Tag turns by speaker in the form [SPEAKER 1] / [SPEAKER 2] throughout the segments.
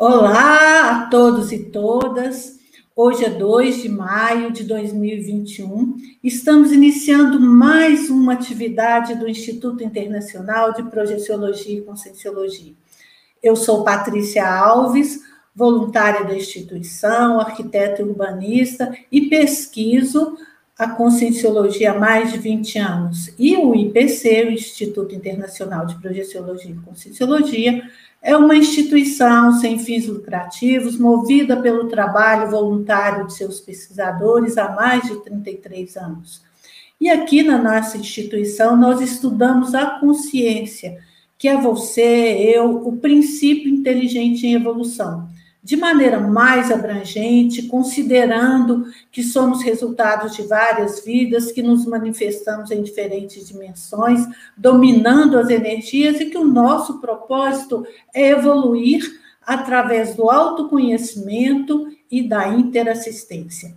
[SPEAKER 1] Olá a todos e todas. Hoje é 2 de maio de 2021. Estamos iniciando mais uma atividade do Instituto Internacional de Projeciologia e Conscienciologia. Eu sou Patrícia Alves, voluntária da instituição, arquiteta urbanista e pesquiso a Conscienciologia há mais de 20 anos. E o IPC, o Instituto Internacional de Projeciologia e Conscienciologia, é uma instituição sem fins lucrativos, movida pelo trabalho voluntário de seus pesquisadores há mais de 33 anos. E aqui na nossa instituição nós estudamos a consciência, que é você, eu, o princípio inteligente em evolução de maneira mais abrangente, considerando que somos resultados de várias vidas, que nos manifestamos em diferentes dimensões, dominando as energias e que o nosso propósito é evoluir através do autoconhecimento e da interassistência.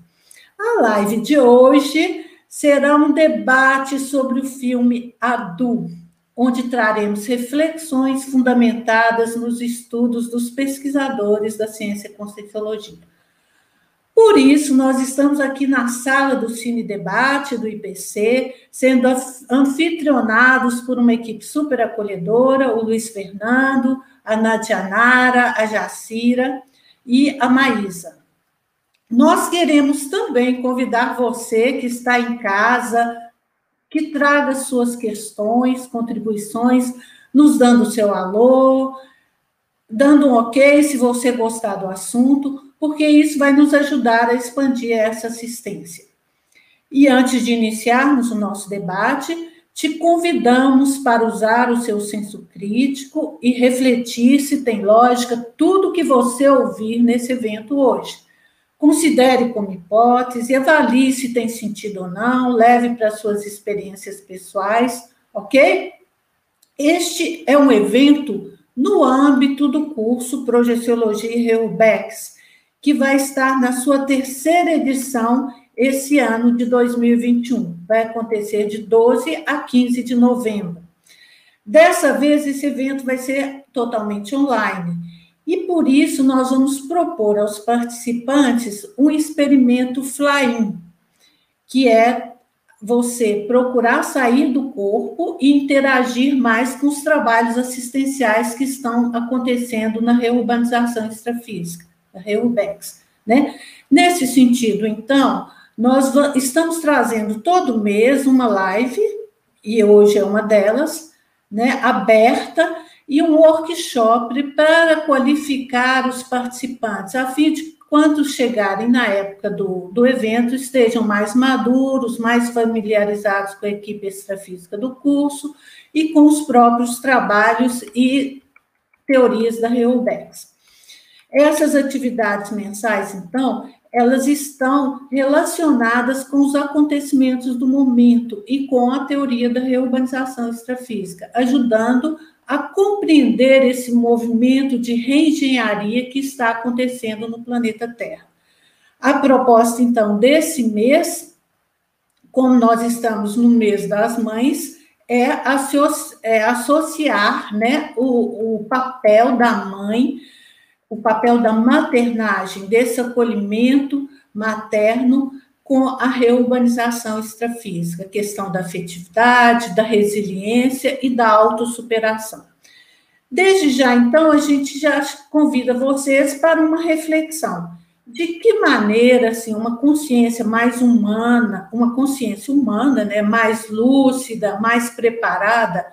[SPEAKER 1] A live de hoje será um debate sobre o filme Adu, onde traremos reflexões fundamentadas nos estudos dos pesquisadores da ciência conscienciologia. Por isso, nós estamos aqui na sala do Cine Debate do IPC, sendo anfitrionados por uma equipe super acolhedora, o Luiz Fernando, a Nadianara, a Jacira e a Maísa. Nós queremos também convidar você que está em casa, que traga suas questões, contribuições, nos dando seu alô, dando um ok se você gostar do assunto, porque isso vai nos ajudar a expandir essa assistência. E antes de iniciarmos o nosso debate, te convidamos para usar o seu senso crítico e refletir se tem lógica tudo que você ouvir nesse evento hoje. Considere como hipótese, avalie se tem sentido ou não, leve para suas experiências pessoais, ok? Este é um evento no âmbito do curso Projeciologia e Reubex, que vai estar na sua terceira edição esse ano de 2021. Vai acontecer de 12 a 15 de novembro. Dessa vez, esse evento vai ser totalmente online e por isso nós vamos propor aos participantes um experimento fly-in, que é você procurar sair do corpo e interagir mais com os trabalhos assistenciais que estão acontecendo na reurbanização extrafísica, a REUBEX, né? Nesse sentido, então, nós estamos trazendo todo mês uma live, e hoje é uma delas, né, aberta, e um workshop para qualificar os participantes, a fim de quando chegarem na época do, do evento, estejam mais maduros, mais familiarizados com a equipe extrafísica do curso e com os próprios trabalhos e teorias da Reubex. Essas atividades mensais, então, elas estão relacionadas com os acontecimentos do momento e com a teoria da reurbanização extrafísica, ajudando a compreender esse movimento de reengenharia que está acontecendo no planeta Terra. A proposta, então, desse mês, como nós estamos no mês das mães, é, é associar né, o, o papel da mãe, o papel da maternagem, desse acolhimento materno com a reurbanização extrafísica, questão da afetividade, da resiliência e da autossuperação. Desde já, então, a gente já convida vocês para uma reflexão. De que maneira, assim, uma consciência mais humana, uma consciência humana, né, mais lúcida, mais preparada,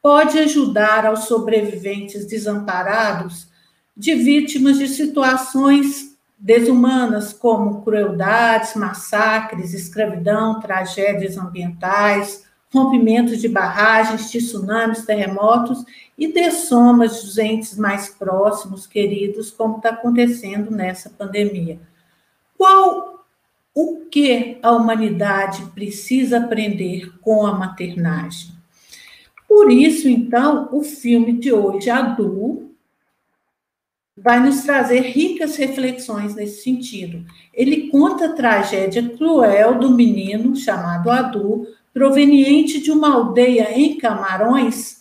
[SPEAKER 1] pode ajudar aos sobreviventes desamparados de vítimas de situações desumanas, como crueldades, massacres, escravidão, tragédias ambientais, rompimentos de barragens, tsunamis, terremotos e dessomas dos entes mais próximos, queridos, como está acontecendo nessa pandemia. Qual o que a humanidade precisa aprender com a maternagem? Por isso, então, o filme de hoje, Adu, vai nos trazer ricas reflexões nesse sentido. Ele conta a tragédia cruel do menino chamado Adu, proveniente de uma aldeia em Camarões,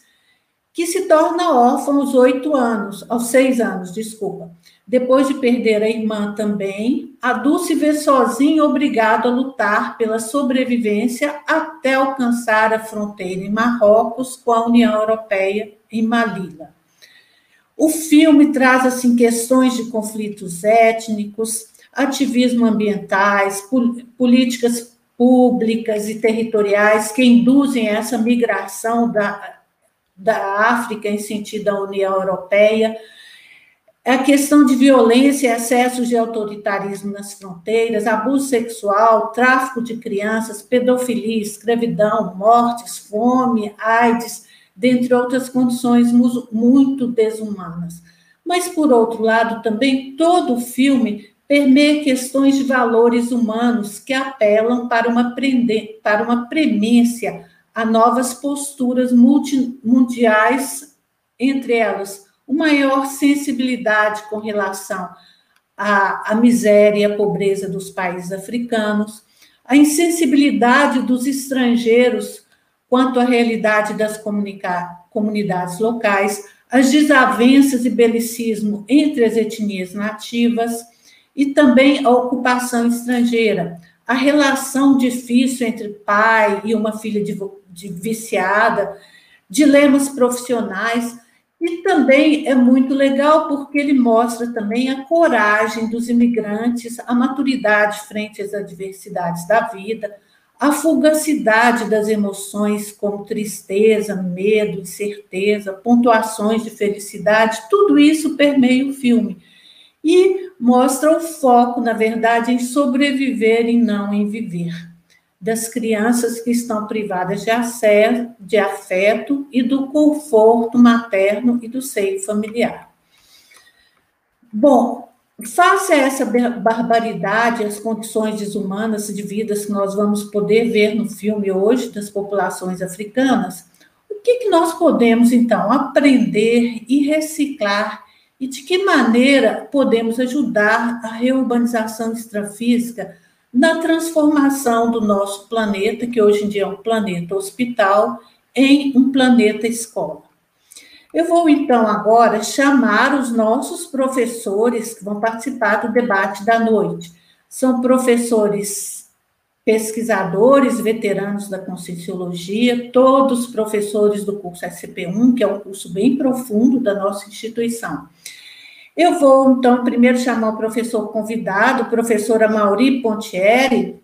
[SPEAKER 1] que se torna órfã aos oito anos, aos seis anos, desculpa. Depois de perder a irmã também, a Dulce vê sozinha obrigado a lutar pela sobrevivência até alcançar a fronteira em Marrocos com a União Europeia em Malila. O filme traz assim questões de conflitos étnicos, ativismo ambientais, políticas públicas e territoriais que induzem essa migração da, da África em sentido à União Europeia, a questão de violência excessos de autoritarismo nas fronteiras, abuso sexual, tráfico de crianças, pedofilia, escravidão, mortes, fome, AIDS, dentre outras condições muito desumanas. Mas, por outro lado, também todo o filme permeia questões de valores humanos que apelam para uma, para uma premência a novas posturas mundiais, entre elas, uma maior sensibilidade com relação à, à miséria e à pobreza dos países africanos, a insensibilidade dos estrangeiros quanto à realidade das comunidades locais, as desavenças e belicismo entre as etnias nativas, e também a ocupação estrangeira, a relação difícil entre pai e uma filha de, de viciada, dilemas profissionais, e também é muito legal porque ele mostra também a coragem dos imigrantes, a maturidade frente às adversidades da vida, a fugacidade das emoções, como tristeza, medo, incerteza, pontuações de felicidade, tudo isso permeia o filme e mostra o foco, na verdade, em sobreviver e não em viver. Das crianças que estão privadas de, acesso, de afeto e do conforto materno e do seio familiar. Bom, face a essa barbaridade, as condições desumanas de vidas que nós vamos poder ver no filme hoje das populações africanas, o que, que nós podemos, então, aprender e reciclar e de que maneira podemos ajudar a reurbanização extrafísica na transformação do nosso planeta, que hoje em dia é um planeta hospital, em um planeta escola. Eu vou então agora chamar os nossos professores que vão participar do debate da noite. São professores pesquisadores, veteranos da Conscienciologia, todos professores do curso SCP-1, que é um curso bem profundo da nossa instituição. Eu vou, então, primeiro chamar o professor convidado, professora Mauri Pontieri.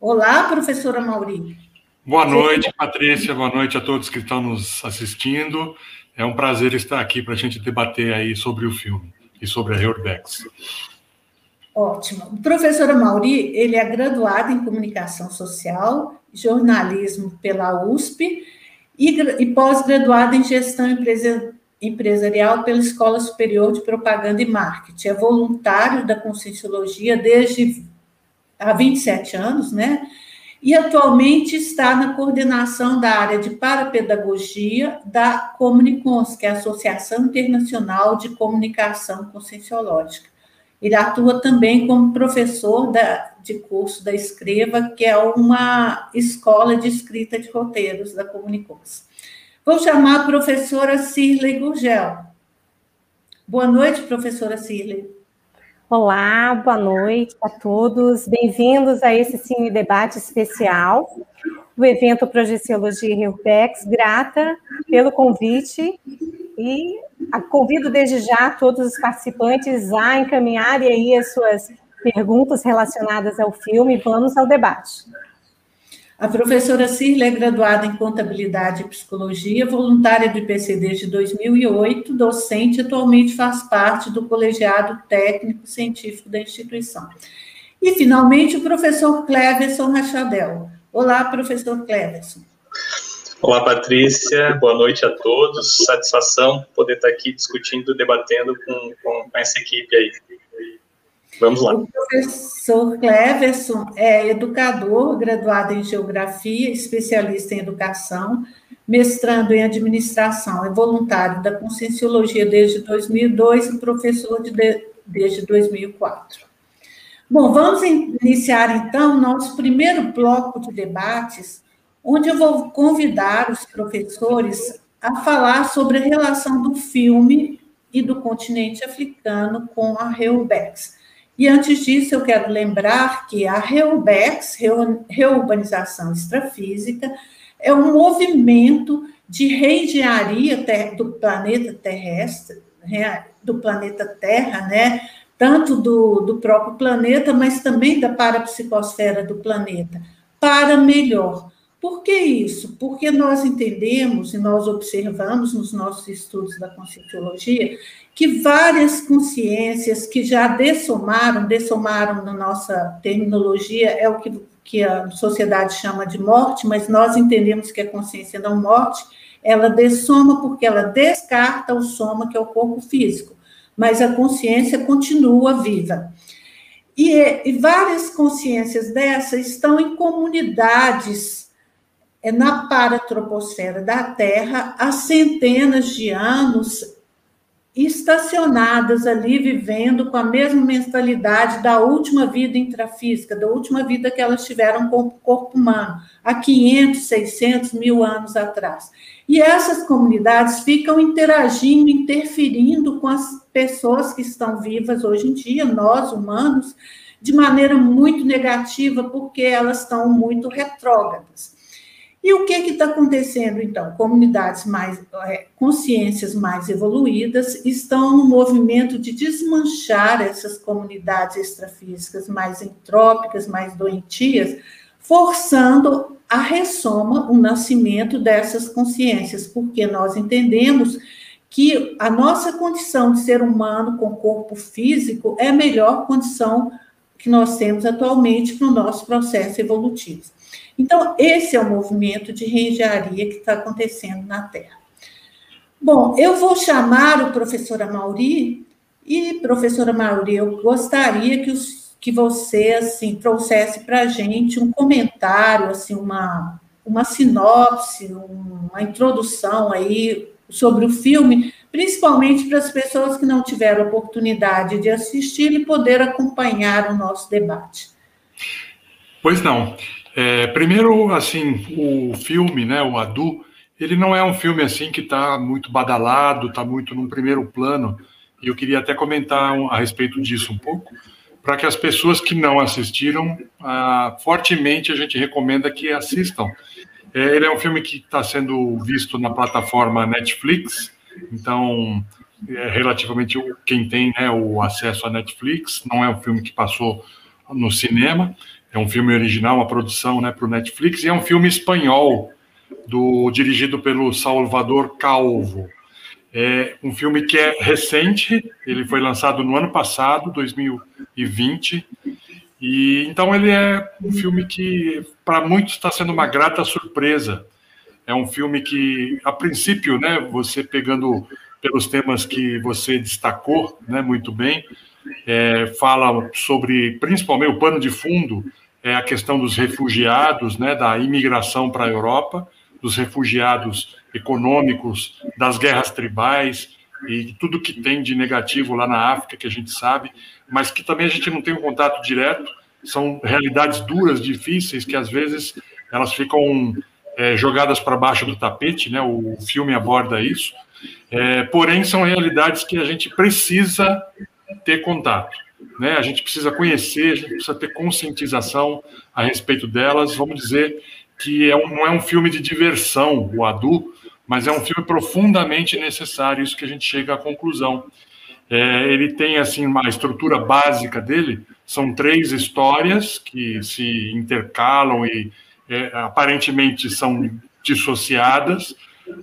[SPEAKER 1] Olá, professora Mauri.
[SPEAKER 2] Boa noite, Patrícia, boa noite a todos que estão nos assistindo. É um prazer estar aqui para a gente debater aí sobre o filme e sobre a Reurbex.
[SPEAKER 1] Ótimo. Professora Mauri, ele é graduado em Comunicação Social, Jornalismo pela USP e, e pós-graduado em Gestão Empresarial pela Escola Superior de Propaganda e Marketing. É voluntário da Conscienciologia desde há 27 anos, né? E atualmente está na coordenação da área de parapedagogia da Comunicons, que é a Associação Internacional de Comunicação Conscienciológica. Ele atua também como professor da, de curso da Escreva, que é uma escola de escrita de roteiros da Comunicons. Vou chamar a professora Cirlei Gurgel. Boa noite, professora Cirlei.
[SPEAKER 3] Olá, boa noite a todos. Bem-vindos a esse Cine Debate especial do evento Projeciologia Rio Pex. Grata pelo convite e convido desde já todos os participantes a encaminharem aí as suas perguntas relacionadas ao filme. Vamos ao debate.
[SPEAKER 1] A professora Cirla é graduada em Contabilidade e Psicologia, voluntária do IPC desde 2008, docente, atualmente faz parte do colegiado técnico científico da instituição. E, finalmente, o professor Cleverson Rachadel. Olá, professor Cleverson.
[SPEAKER 4] Olá, Patrícia. Boa noite a todos. Satisfação poder estar aqui discutindo, debatendo com, com essa equipe aí. Vamos lá.
[SPEAKER 1] O professor Cleverson é educador, graduado em Geografia, especialista em Educação, mestrando em Administração, é voluntário da Conscienciologia desde 2002 e professor de, desde 2004. Bom, vamos iniciar então nosso primeiro bloco de debates onde eu vou convidar os professores a falar sobre a relação do filme e do continente africano com a Reubex. E antes disso, eu quero lembrar que a Reubex, Reurbanização Extrafísica, é um movimento de reengenharia do planeta terrestre, né, do planeta Terra, né, tanto do, do próprio planeta, mas também da parapsicosfera do planeta, para melhor. Por que isso? Porque nós entendemos e nós observamos nos nossos estudos da Conscienciologia que várias consciências que já dessomaram, dessomaram na nossa terminologia, é o que, que a sociedade chama de morte, mas nós entendemos que a consciência não morte, ela dessoma porque ela descarta o soma, que é o corpo físico, mas a consciência continua viva. E, e várias consciências dessas estão em comunidades é na paratroposfera da Terra há centenas de anos estacionadas ali, vivendo com a mesma mentalidade da última vida intrafísica, da última vida que elas tiveram com o corpo humano, há 500, 600 mil anos atrás. E essas comunidades ficam interagindo, interferindo com as pessoas que estão vivas hoje em dia, nós humanos, de maneira muito negativa, porque elas estão muito retrógradas. E o que está acontecendo, então? Comunidades mais, é, consciências mais evoluídas estão no movimento de desmanchar essas comunidades extrafísicas mais entrópicas, mais doentias, forçando a ressoma, o nascimento dessas consciências, porque nós entendemos que a nossa condição de ser humano com corpo físico é a melhor condição que nós temos atualmente para o nosso processo evolutivo. Então, esse é o movimento de reengenharia que está acontecendo na Terra. Bom, eu vou chamar o professor Amauri, e, professora Mauri, eu gostaria que, os, que você, assim, trouxesse para a gente um comentário, assim, uma, uma sinopse, uma introdução aí sobre o filme, principalmente para as pessoas que não tiveram oportunidade de assistir e poder acompanhar o nosso debate.
[SPEAKER 2] Pois não. É, primeiro, assim, o filme, né, o Adu, ele não é um filme assim que está muito badalado, está muito num primeiro plano. E eu queria até comentar a respeito disso um pouco, para que as pessoas que não assistiram, ah, fortemente a gente recomenda que assistam. É, ele é um filme que está sendo visto na plataforma Netflix, então é relativamente quem tem né, o acesso à Netflix. Não é um filme que passou no cinema. É um filme original, uma produção né, para o Netflix, e é um filme espanhol, do, dirigido pelo Salvador Calvo. É um filme que é recente, ele foi lançado no ano passado, 2020, e então ele é um filme que para muitos está sendo uma grata surpresa. É um filme que, a princípio, né, você pegando pelos temas que você destacou, né, muito bem, é, fala sobre, principalmente, o pano de fundo é a questão dos refugiados, né, da imigração para a Europa, dos refugiados econômicos, das guerras tribais e tudo que tem de negativo lá na África, que a gente sabe, mas que também a gente não tem um contato direto, são realidades duras, difíceis, que às vezes elas ficam é, jogadas para baixo do tapete, né? O filme aborda isso. É, porém, são realidades que a gente precisa ter contato. Né? A gente precisa conhecer, a gente precisa ter conscientização a respeito delas. Vamos dizer que é um, não é um filme de diversão, o Adu, mas é um filme profundamente necessário, isso que a gente chega à conclusão. É, ele tem assim uma estrutura básica dele, são três histórias que se intercalam e é, aparentemente são dissociadas,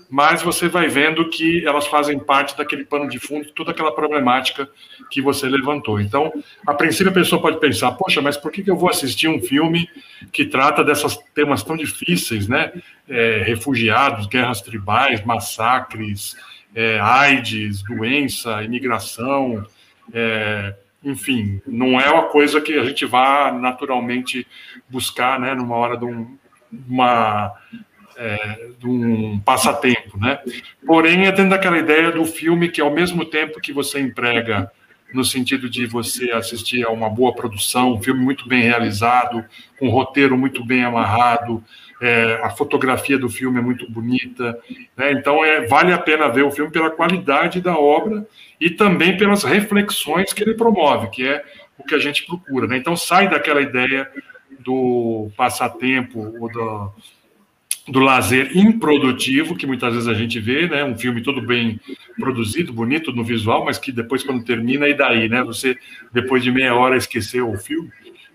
[SPEAKER 2] mas você vai vendo que elas fazem parte daquele pano de fundo, toda aquela problemática que você levantou. Então, a princípio, a pessoa pode pensar: poxa, mas por que eu vou assistir um filme que trata desses temas tão difíceis, né? É, refugiados, guerras tribais, massacres, é, AIDS, doença, imigração. É, enfim, não é uma coisa que a gente vá naturalmente buscar, né, numa hora de um, uma é, de um passatempo, né? Porém, é dentro daquela ideia do filme que, ao mesmo tempo que você emprega no sentido de você assistir a uma boa produção, um filme muito bem realizado, com um roteiro muito bem amarrado, é, a fotografia do filme é muito bonita, né? então é, vale a pena ver o filme pela qualidade da obra e também pelas reflexões que ele promove, que é o que a gente procura. Né? Então sai daquela ideia do passatempo ou do, do lazer improdutivo, que muitas vezes a gente vê, né? Um filme todo bem produzido, bonito no visual, mas que depois, quando termina, e daí, né? Você, depois de meia hora, esqueceu o filme.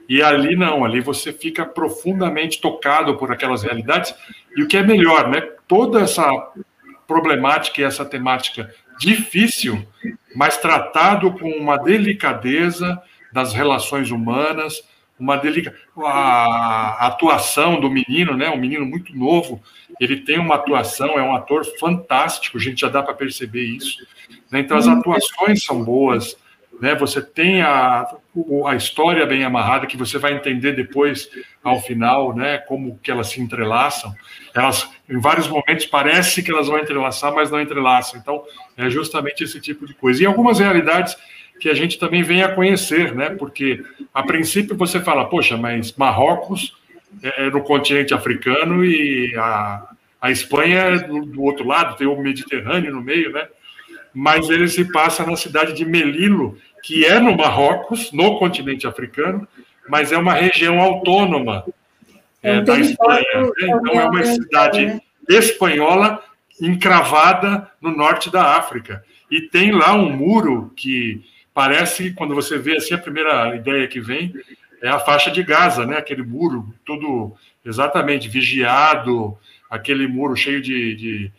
[SPEAKER 2] E ali não, ali você fica profundamente tocado por aquelas realidades. E o que é melhor, né? Toda essa problemática e essa temática difícil, mas tratado com uma delicadeza das relações humanas, uma delica... a atuação do menino, né? Um menino muito novo, ele tem uma atuação, é um ator fantástico, a gente já dá para perceber isso. Né? Então as atuações são boas, né? Você tem a, a história bem amarrada que você vai entender depois ao final, né? Como que elas se entrelaçam. Elas, em vários momentos, parece que elas vão entrelaçar, mas não entrelaçam. Então é justamente esse tipo de coisa. E algumas realidades que a gente também venha a conhecer, né? Porque a princípio você fala, poxa, mas Marrocos é, é no continente africano e a, a Espanha é do, do, outro lado, tem o Mediterrâneo no meio, né? Mas ele se passa na cidade de Melilo, que é no Marrocos, no continente africano, mas é uma região autônoma é, da Espanha. Né? Então é uma cidade né? espanhola encravada no norte da África. E tem lá um muro que parece, quando você vê assim, a primeira ideia que vem é a faixa de Gaza, né? Aquele muro, tudo exatamente vigiado, aquele muro cheio de, de,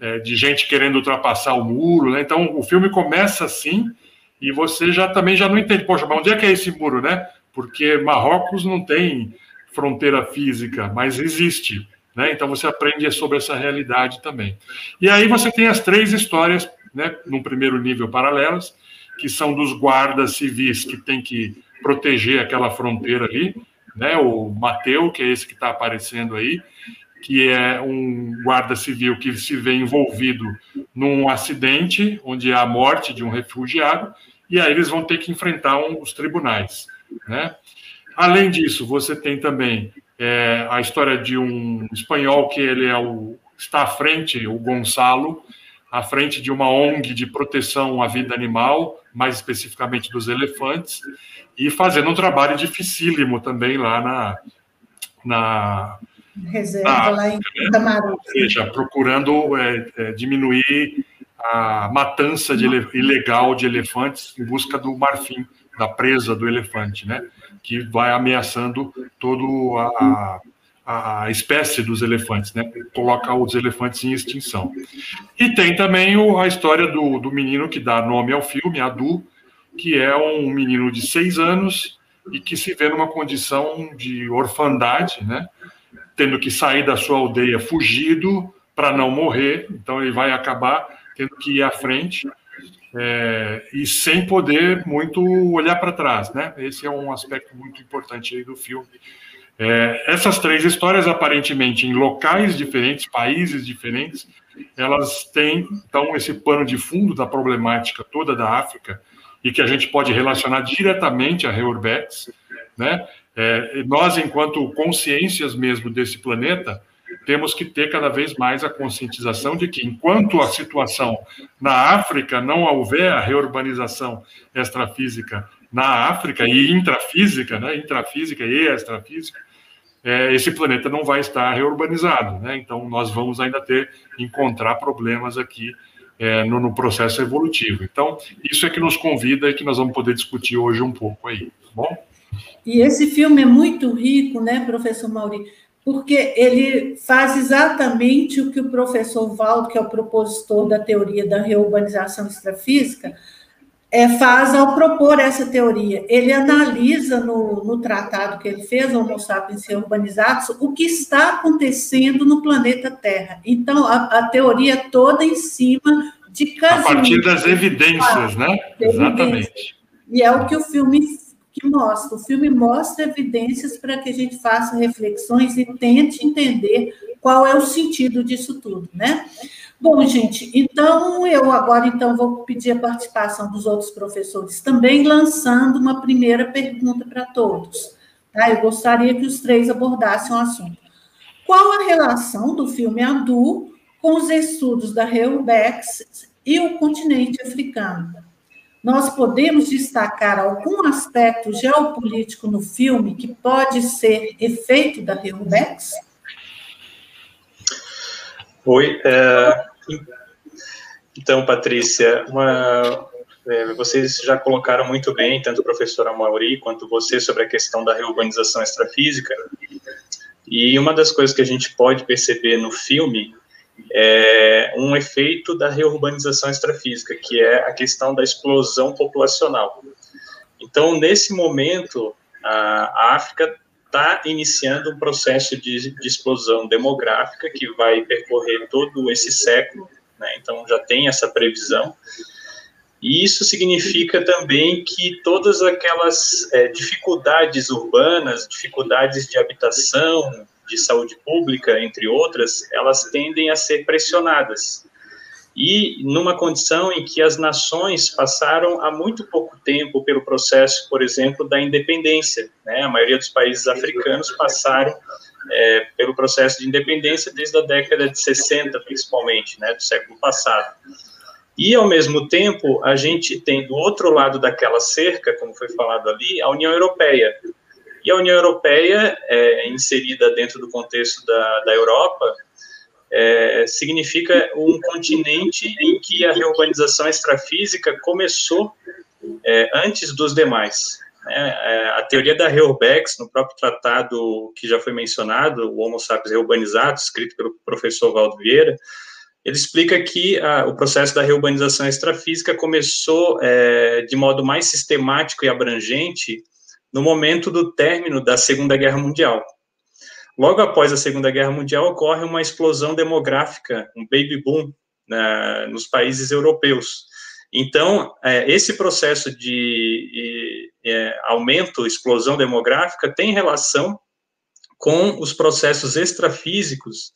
[SPEAKER 2] é, de gente querendo ultrapassar o muro, né? Então o filme começa assim e você já também já não entende, poxa, mas onde é que é esse muro, né? Porque Marrocos não tem fronteira física, mas existe, né? Então você aprende sobre essa realidade também. E aí você tem as três histórias, né? Num primeiro nível paralelas que são dos guardas civis que tem que proteger aquela fronteira ali, né? O Mateu, que é esse que está aparecendo aí, que é um guarda civil que se vê envolvido num acidente onde há a morte de um refugiado, e aí eles vão ter que enfrentar um, os tribunais, né? Além disso, você tem também é, a história de um espanhol que ele é o, está à frente, o Gonçalo, à frente de uma ONG de proteção à vida animal, mais especificamente dos elefantes, e fazendo um trabalho dificílimo também lá na. na
[SPEAKER 1] Reserva, na, lá em
[SPEAKER 2] Camarão. Ou seja, procurando é, é, diminuir a matança de, ilegal de elefantes em busca do marfim, da presa do elefante, né? Que vai ameaçando todo a, a espécie dos elefantes, né? Coloca os elefantes em extinção. E tem também o, a história do, do menino que dá nome ao filme, Adu, que é um menino de seis anos e que se vê numa condição de orfandade, né? Tendo que sair da sua aldeia fugido para não morrer, então ele vai acabar tendo que ir à frente é, e sem poder muito olhar para trás, né? Esse é um aspecto muito importante aí do filme é, essas três histórias, aparentemente em locais diferentes, países diferentes, elas têm, então, esse pano de fundo da problemática toda da África e que a gente pode relacionar diretamente a Reurbex, né? É, nós, enquanto consciências mesmo desse planeta, temos que ter cada vez mais a conscientização de que, enquanto a situação na África não houver a reurbanização extrafísica na África e intrafísica, né, intrafísica e extrafísica, é, esse planeta não vai estar reurbanizado, né? Então nós vamos ainda ter encontrar problemas aqui é, no, no, processo evolutivo. Então isso é que nos convida e que nós vamos poder discutir hoje um pouco aí, tá bom?
[SPEAKER 1] E esse filme é muito rico, né, professor Mauri? Porque ele faz exatamente o que o professor Valdo, que é o propositor da teoria da reurbanização extrafísica, é, faz ao propor essa teoria. Ele analisa no, no tratado que ele fez, Homo sapiens urbanizados, o que está acontecendo no planeta Terra. Então, a, a teoria toda em cima de
[SPEAKER 2] Casimiro. A partir das evidências, né? Exatamente.
[SPEAKER 1] E é o que o filme que mostra. O filme mostra evidências para que a gente faça reflexões e tente entender qual é o sentido disso tudo, né? Bom, gente, então eu agora então vou pedir a participação dos outros professores também, lançando uma primeira pergunta para todos. Tá? Eu gostaria que os três abordassem o assunto. Qual a relação do filme Adu com os estudos da Reubex e o continente africano? Nós podemos destacar algum aspecto geopolítico no filme que pode ser efeito da Reubex?
[SPEAKER 4] Oi, é, então, Patrícia, uma, é, vocês já colocaram muito bem, tanto o professor Amauri quanto você, sobre a questão da reurbanização extrafísica. E uma das coisas que a gente pode perceber no filme é um efeito da reurbanização extrafísica, que é a questão da explosão populacional. Então, nesse momento, a África está iniciando um processo de, de, explosão demográfica que vai percorrer todo esse século, né? então já tem essa previsão. E isso significa também que todas aquelas é, dificuldades urbanas, dificuldades de habitação, de saúde pública, entre outras, elas tendem a ser pressionadas e numa condição em que as nações passaram há muito pouco tempo pelo processo, por exemplo, da independência. Né? A maioria dos países africanos passaram é, pelo processo de independência desde a década de 60, principalmente, né, do século passado. E, ao mesmo tempo, a gente tem do outro lado daquela cerca, como foi falado ali, a União Europeia. E a União Europeia, é, inserida dentro do contexto da, da Europa, é, significa um continente em que a reurbanização extrafísica começou é, antes dos demais. Né? É, a teoria da Reurbex, no próprio tratado que já foi mencionado, o Homo sapiens reurbanizato, escrito pelo professor Valdo Vieira, ele explica que a, o processo da reurbanização extrafísica começou é, de modo mais sistemático e abrangente no momento do término da Segunda Guerra Mundial. Logo após a Segunda Guerra Mundial, ocorre uma explosão demográfica, um baby boom né, nos países europeus. Então, é, esse processo de é, aumento, explosão demográfica, tem relação com os processos extrafísicos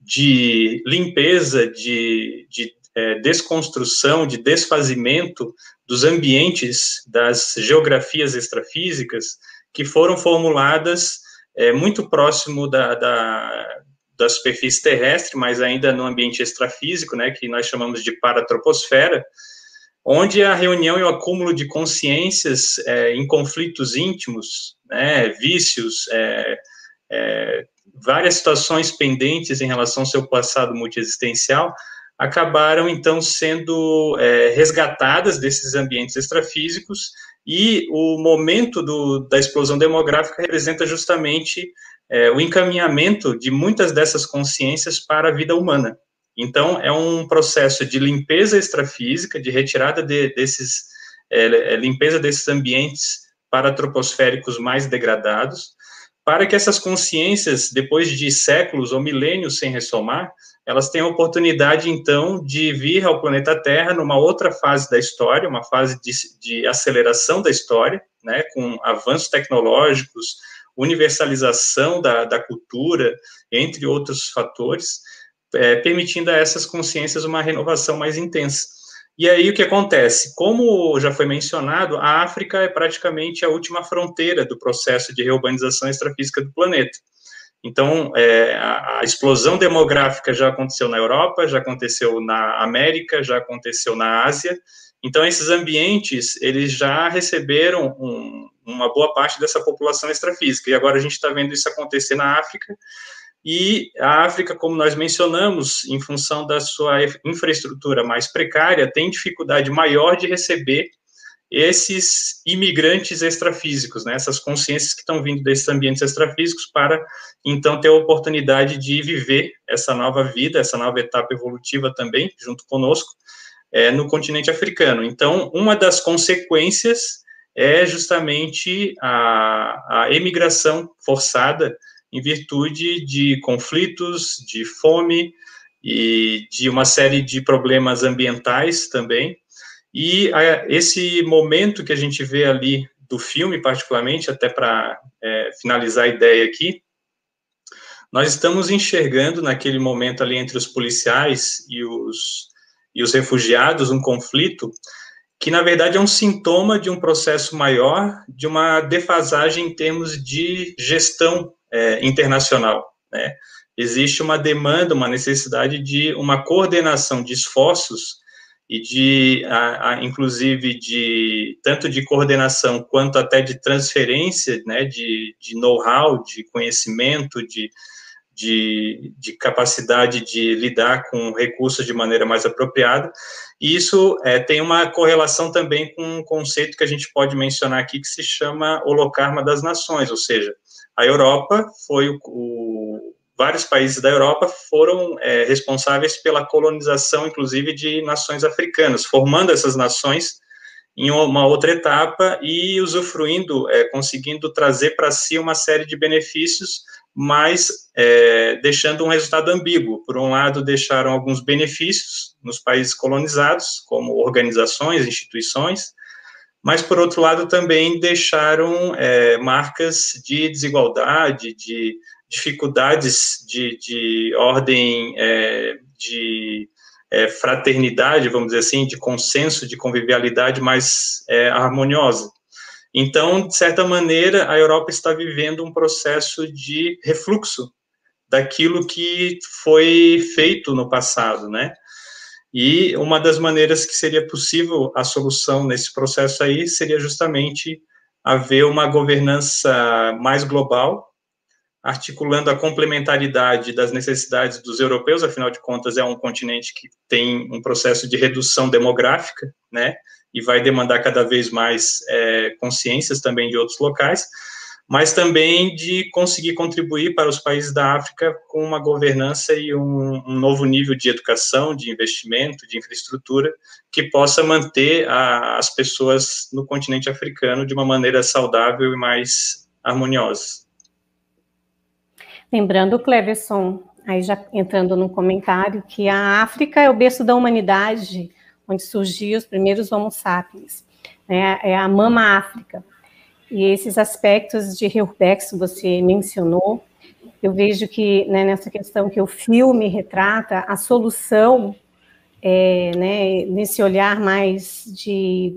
[SPEAKER 4] de limpeza, de, de é, desconstrução, de desfazimento dos ambientes, das geografias extrafísicas, que foram formuladas é, muito próximo da, da, da superfície terrestre, mas ainda no ambiente extrafísico, né, que nós chamamos de paratroposfera, onde a reunião e o acúmulo de consciências é, em conflitos íntimos, né, vícios, é, é, várias situações pendentes em relação ao seu passado multiexistencial, acabaram então sendo é, resgatadas desses ambientes extrafísicos e o momento do, da explosão demográfica representa justamente é, o encaminhamento de muitas dessas consciências para a vida humana. Então, é um processo de limpeza extrafísica, de retirada de, desses, é, é limpeza desses ambientes paratroposféricos mais degradados, para que essas consciências, depois de séculos ou milênios sem ressomar, elas têm a oportunidade, então, de vir ao planeta Terra numa outra fase da história, uma fase de, de aceleração da história, né, com avanços tecnológicos, universalização da, da cultura, entre outros fatores, é, permitindo a essas consciências uma renovação mais intensa. E aí o que acontece? Como já foi mencionado, a África é praticamente a última fronteira do processo de reurbanização extrafísica do planeta. Então, é, a, a, explosão demográfica já aconteceu na Europa, já aconteceu na América, já aconteceu na Ásia. Então, esses ambientes, eles já receberam um, uma boa parte dessa população extrafísica. E agora a gente está vendo isso acontecer na África. E a África, como nós mencionamos, em função da sua infraestrutura mais precária, tem dificuldade maior de receber esses imigrantes extrafísicos, né, essas consciências que estão vindo desses ambientes extrafísicos para, então, ter a oportunidade de viver essa nova vida, essa nova etapa evolutiva também, junto conosco, é, no continente africano. Então, uma das consequências é justamente a, a emigração forçada em virtude de conflitos, de fome e de uma série de problemas ambientais também, e a, esse momento que a gente vê ali do filme, particularmente, até para é, finalizar a ideia aqui, nós estamos enxergando naquele momento ali entre os policiais e os, e os refugiados um conflito que, na verdade, é um sintoma de um processo maior, de uma defasagem em termos de gestão é, internacional. Né? Existe uma demanda, uma necessidade de uma coordenação de esforços e de, a, a, inclusive, de tanto de coordenação quanto até de transferência, né, de, de know-how, de conhecimento, de, de, de, capacidade de lidar com recursos de maneira mais apropriada. E isso é, tem uma correlação também com um conceito que a gente pode mencionar aqui, que se chama holocarma das nações, ou seja, a Europa foi o, o vários países da Europa foram é, responsáveis pela colonização, inclusive, de nações africanas, formando essas nações em uma outra etapa e usufruindo, é, conseguindo trazer para si uma série de benefícios, mas é, deixando um resultado ambíguo. Por um lado, deixaram alguns benefícios nos países colonizados, como organizações, instituições, mas, por outro lado, também deixaram é, marcas de desigualdade, de dificuldades de, de ordem é, de é, fraternidade, vamos dizer assim, de consenso, de convivialidade mais é, harmoniosa. Então, de certa maneira, a Europa está vivendo um processo de refluxo daquilo que foi feito no passado, né? E uma das maneiras que seria possível a solução nesse processo aí seria justamente haver uma governança mais global, articulando a complementaridade das necessidades dos europeus, afinal de contas, é um continente que tem um processo de redução demográfica, né, e vai demandar cada vez mais é, consciências também de outros locais, mas também de conseguir contribuir para os países da África com uma governança e um, um novo nível de educação, de investimento, de infraestrutura, que possa manter a, as pessoas no continente africano de uma maneira saudável e mais harmoniosa.
[SPEAKER 3] Lembrando, Cleverson, aí já entrando no comentário, que a África é o berço da humanidade, onde surgiu os primeiros Homo sapiens, né? é a Mama África. E esses aspectos de Urbex você mencionou, eu vejo que né, nessa questão que o filme retrata, a solução, é, né, nesse olhar mais de,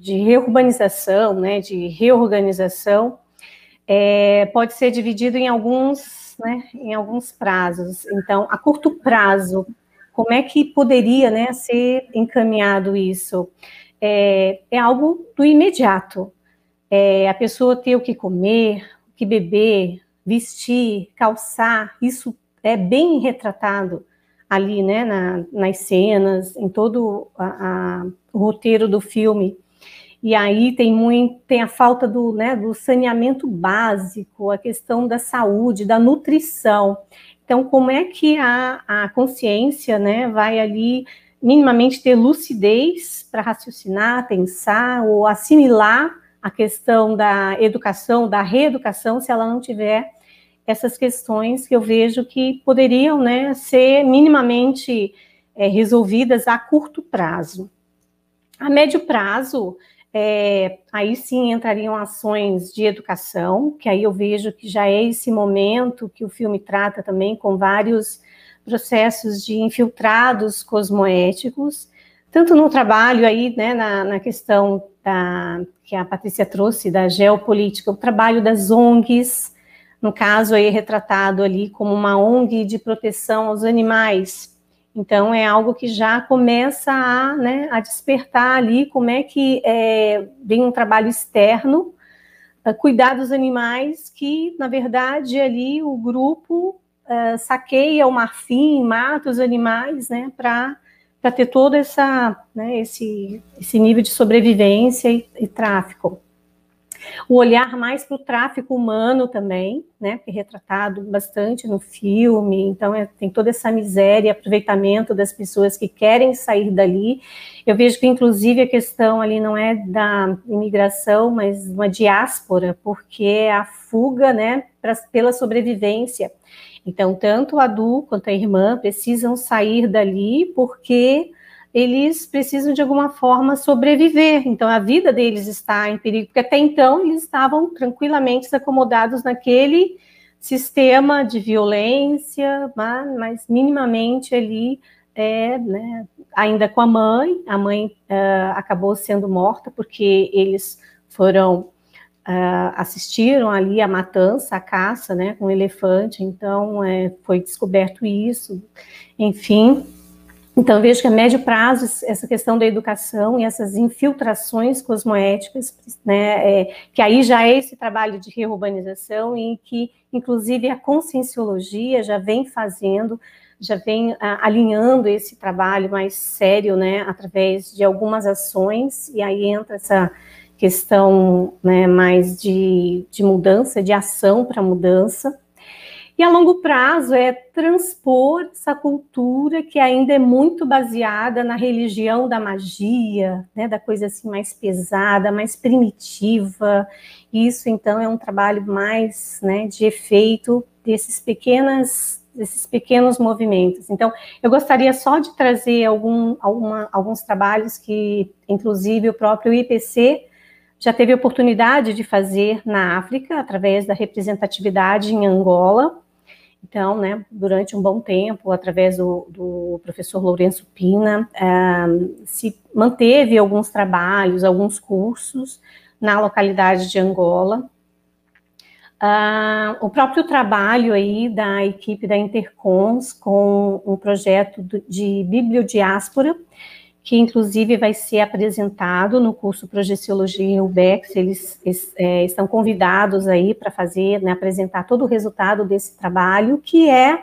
[SPEAKER 3] de reurbanização, né, de reorganização, é, pode ser dividido em alguns né, em alguns prazos. Então, a curto prazo, como é que poderia né, ser encaminhado isso? É, é algo do imediato. É, a pessoa ter o que comer, o que beber, vestir, calçar, isso é bem retratado ali, né, na, nas cenas, em todo a, a, o roteiro do filme. E aí tem muito, tem a falta do, né, do saneamento básico, a questão da saúde, da nutrição. Então, como é que a, a consciência né, vai ali minimamente ter lucidez para raciocinar, pensar ou assimilar a questão da educação, da reeducação, se ela não tiver essas questões que eu vejo que poderiam né, ser minimamente é, resolvidas a curto prazo. A médio prazo, é, aí sim entrariam ações de educação, que aí eu vejo que já é esse momento que o filme trata também com vários processos de infiltrados cosmoéticos, tanto no trabalho aí, né, na, na questão da, que a Patrícia trouxe, da geopolítica, o trabalho das ONGs, no caso aí retratado ali como uma ONG de proteção aos animais, então, é algo que já começa a, né, a despertar ali como é que é, vem um trabalho externo, uh, cuidar dos animais, que, na verdade, ali o grupo uh, saqueia o marfim, mata os animais, né, para ter todo essa, né, esse, esse nível de sobrevivência e, e tráfico. O olhar mais para o tráfico humano também, né, que é retratado bastante no filme, então é, tem toda essa miséria, aproveitamento das pessoas que querem sair dali. Eu vejo que, inclusive, a questão ali não é da imigração, mas uma diáspora, porque é a fuga, né, pra, pela sobrevivência. Então, tanto a Du quanto a irmã precisam sair dali porque eles precisam de alguma forma sobreviver. Então a vida deles está em perigo, porque até então eles estavam tranquilamente acomodados naquele sistema de violência, mas, mas minimamente ali é, né, ainda com a mãe, a mãe uh, acabou sendo morta porque eles foram uh, assistiram ali a matança, a caça, né, com o elefante, então é, foi descoberto isso, enfim. Então, vejo que a médio prazo, essa questão da educação e essas infiltrações cosmoéticas, né, é, que aí já é esse trabalho de reurbanização e que, inclusive, a conscienciologia já vem fazendo, já vem ah, alinhando esse trabalho mais sério, né, através de algumas ações, e aí entra essa questão né, mais de, de mudança, de ação para mudança. E a longo prazo é transpor essa cultura que ainda é muito baseada na religião da magia, né, da coisa assim mais pesada, mais primitiva. Isso então é um trabalho mais né, de efeito desses pequenas desses pequenos movimentos. Então, eu gostaria só de trazer algum, alguma, alguns trabalhos que, inclusive, o próprio IPC já teve oportunidade de fazer na África, através da representatividade em Angola. Então, né, durante um bom tempo, através do, do professor Lourenço Pina, uh, se manteve alguns trabalhos, alguns cursos na localidade de Angola. Uh, o próprio trabalho aí da equipe da Intercons com um projeto de bibliodiáspora, que inclusive vai ser apresentado no curso Projeciologia UBEX. Eles, eles é, estão convidados aí para fazer, né, apresentar todo o resultado desse trabalho, que é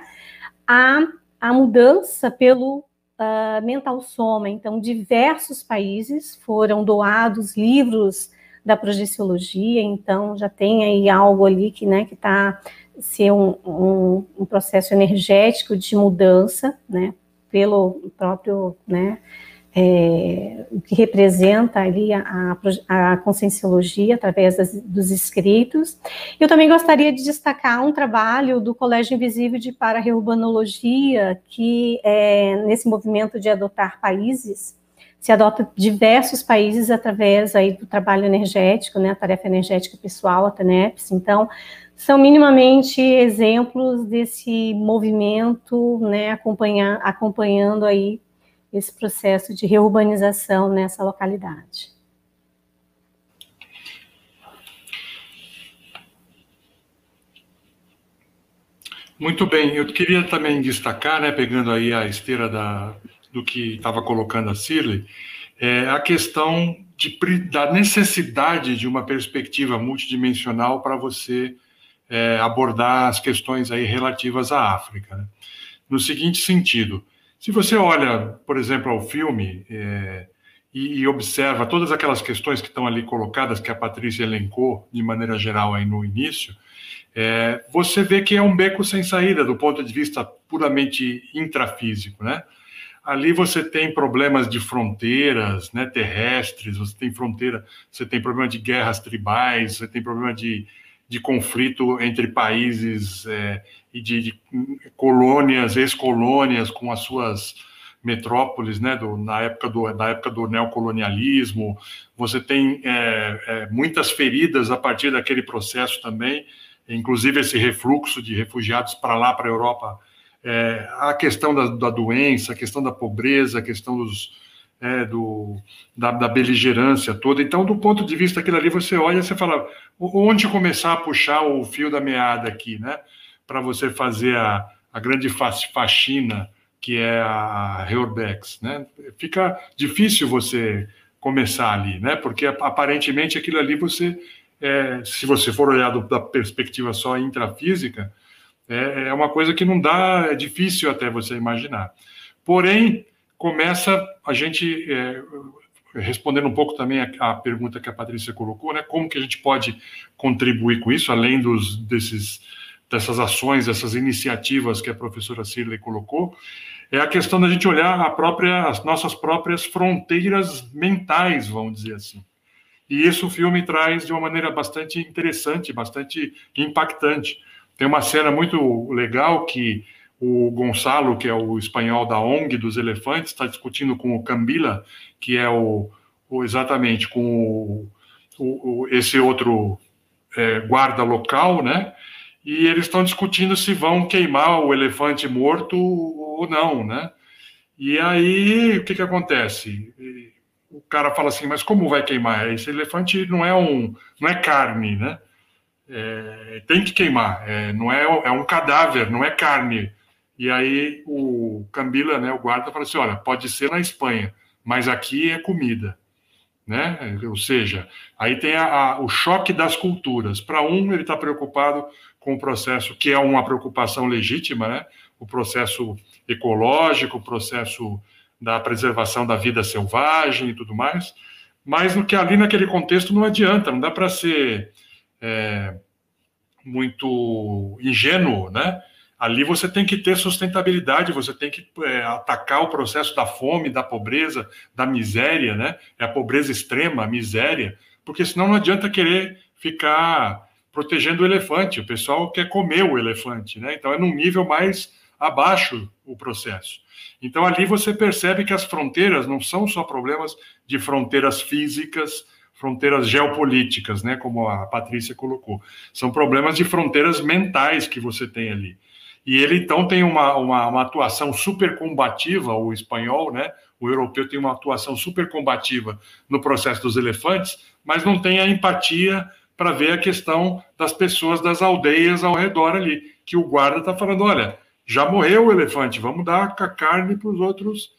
[SPEAKER 3] a, a mudança pelo uh, mental soma. Então, diversos países foram doados livros da projeciologia, então já tem aí algo ali que né, está ser um, um, um processo energético de mudança, né, pelo próprio, né, é, o que representa ali a, a, conscienciologia através das, dos escritos. Eu também gostaria de destacar um trabalho do Colégio Invisível de Para-Reurbanologia, que é, nesse movimento de adotar países, se adota diversos países através aí do trabalho energético, né, a tarefa energética pessoal, a TENEPS, então, são minimamente exemplos desse movimento, né, acompanhar, acompanhando aí esse processo de reurbanização nessa localidade.
[SPEAKER 2] Muito bem, eu queria também destacar, né, pegando aí a esteira da, do que estava colocando a Cirley, é a questão de, da necessidade de uma perspectiva multidimensional para você é, abordar as questões aí relativas à África. Né? No seguinte sentido, se você olha, por exemplo, ao filme é, e, e, observa todas aquelas questões que estão ali colocadas, que a Patrícia elencou de maneira geral aí no início, é, você vê que é um beco sem saída do ponto de vista puramente intrafísico, né? Ali você tem problemas de fronteiras, né, terrestres, você tem fronteira, você tem problema de guerras tribais, você tem problema de, de conflito entre países é, e de, de colônias, ex-colônias com as suas metrópoles, né, do, na, época do, na época do neocolonialismo, você tem é, é, muitas feridas a partir daquele processo também, inclusive esse refluxo de refugiados para lá, para a Europa, é, a questão da, da, doença, a questão da pobreza, a questão dos, é, do, da, da, beligerância toda. Então, do ponto de vista daquilo ali, você olha e você fala, onde começar a puxar o fio da meada aqui, né? Para você fazer a, a grande faxina que é a Reurbex, né? Fica difícil você começar ali, né? Porque aparentemente aquilo ali você, é, se você for olhar da perspectiva só intrafísica, é, é uma coisa que não dá, é difícil até você imaginar. Porém, começa a gente é, respondendo um pouco também a, a, pergunta que a Patrícia colocou, né? Como que a gente pode contribuir com isso, além dos desses dessas ações, dessas iniciativas que a professora Cirley colocou, é a questão da gente olhar própria, as nossas próprias fronteiras mentais, vamos dizer assim. E isso o filme traz de uma maneira bastante interessante, bastante impactante. Tem uma cena muito legal que o Gonçalo, que é o espanhol da ONG dos elefantes, está discutindo com o Cambila, que é o, o exatamente com o, o, esse outro é, guarda local, né? E eles estão discutindo se vão queimar o elefante morto ou não, né? E aí, o que, que acontece? O cara fala assim, mas como vai queimar? Esse elefante não é um, não é carne, né? É, tem que queimar, é, não é, é um cadáver, não é carne. E aí o Cambila, né, o guarda, fala assim, olha, pode ser na Espanha, mas aqui é comida né? Ou seja, aí tem a, a, o choque das culturas. Para um, ele está preocupado com o processo que é uma preocupação legítima, né? O processo ecológico, o processo da preservação da vida selvagem e tudo mais. Mas no que ali naquele contexto não adianta, não dá para ser é, muito ingênuo, né? Ali você tem que ter sustentabilidade, você tem que é, atacar o processo da fome, da pobreza, da miséria, né? É a pobreza extrema, a miséria, porque senão não adianta querer ficar protegendo o elefante. O pessoal quer comer o elefante, né? Então é num nível mais abaixo o processo. Então ali você percebe que as fronteiras não são só problemas de fronteiras físicas, fronteiras geopolíticas, né, como a Patrícia colocou. São problemas de fronteiras mentais que você tem ali. E ele, então, tem uma, uma, uma, atuação super combativa, o espanhol, né? O europeu tem uma atuação super combativa no processo dos elefantes, mas não tem a empatia para ver a questão das pessoas das aldeias ao redor ali, que o guarda está falando: olha, já morreu o elefante, vamos dar a carne para os outros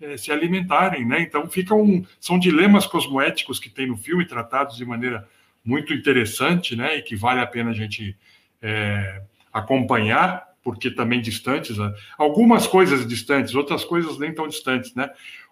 [SPEAKER 2] é, se alimentarem, né? Então, ficam um, são dilemas cosmoéticos que tem no filme, tratados de maneira muito interessante, né? E que vale a pena a gente é, acompanhar porque também distantes, né? algumas coisas distantes, outras coisas nem tão distantes, né?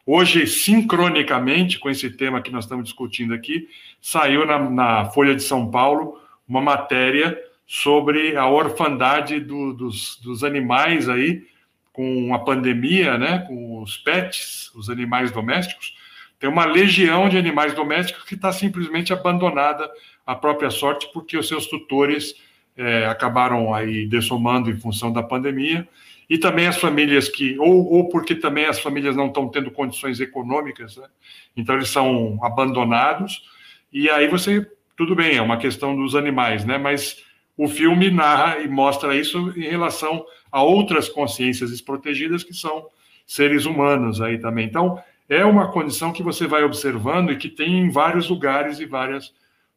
[SPEAKER 2] Hoje, sincronicamente com esse tema que nós estamos discutindo aqui, saiu na, na Folha de São Paulo uma matéria sobre a orfandade do, dos, dos animais aí, com a pandemia, né? Com os pets, os animais domésticos. Tem uma legião de animais domésticos que está simplesmente abandonada à própria sorte porque os seus tutores é, acabaram aí dessomando em função da pandemia, e também as famílias que, ou, ou porque também as famílias não estão tendo condições econômicas, né? então eles são abandonados, e aí você, tudo bem, é uma questão dos animais, né? mas o filme narra e mostra isso em relação a outras consciências desprotegidas que são seres humanos aí também. Então, é uma condição que você vai observando e que tem em vários lugares e várias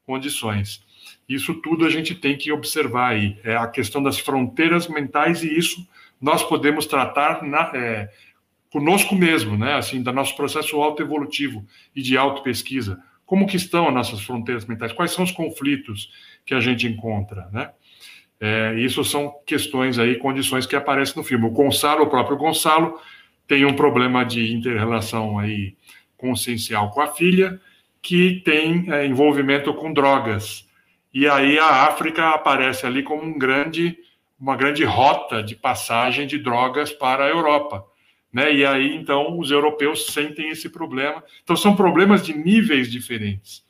[SPEAKER 2] condições. Isso tudo a gente tem que observar aí. É a questão das fronteiras mentais e isso nós podemos tratar na, é, conosco mesmo, né? Assim, do nosso processo autoevolutivo e de autopesquisa. Como que estão as nossas fronteiras mentais? Quais são os conflitos que a gente encontra, né? É, isso são questões aí, condições que aparecem no filme. O Gonçalo, o próprio Gonçalo, tem um problema de interrelação aí consciencial com a filha, que tem é, envolvimento com drogas. E aí a África aparece ali como um grande, uma grande rota de passagem de drogas para a Europa. Né? E aí, então, os europeus sentem esse problema. Então, são problemas de níveis diferentes.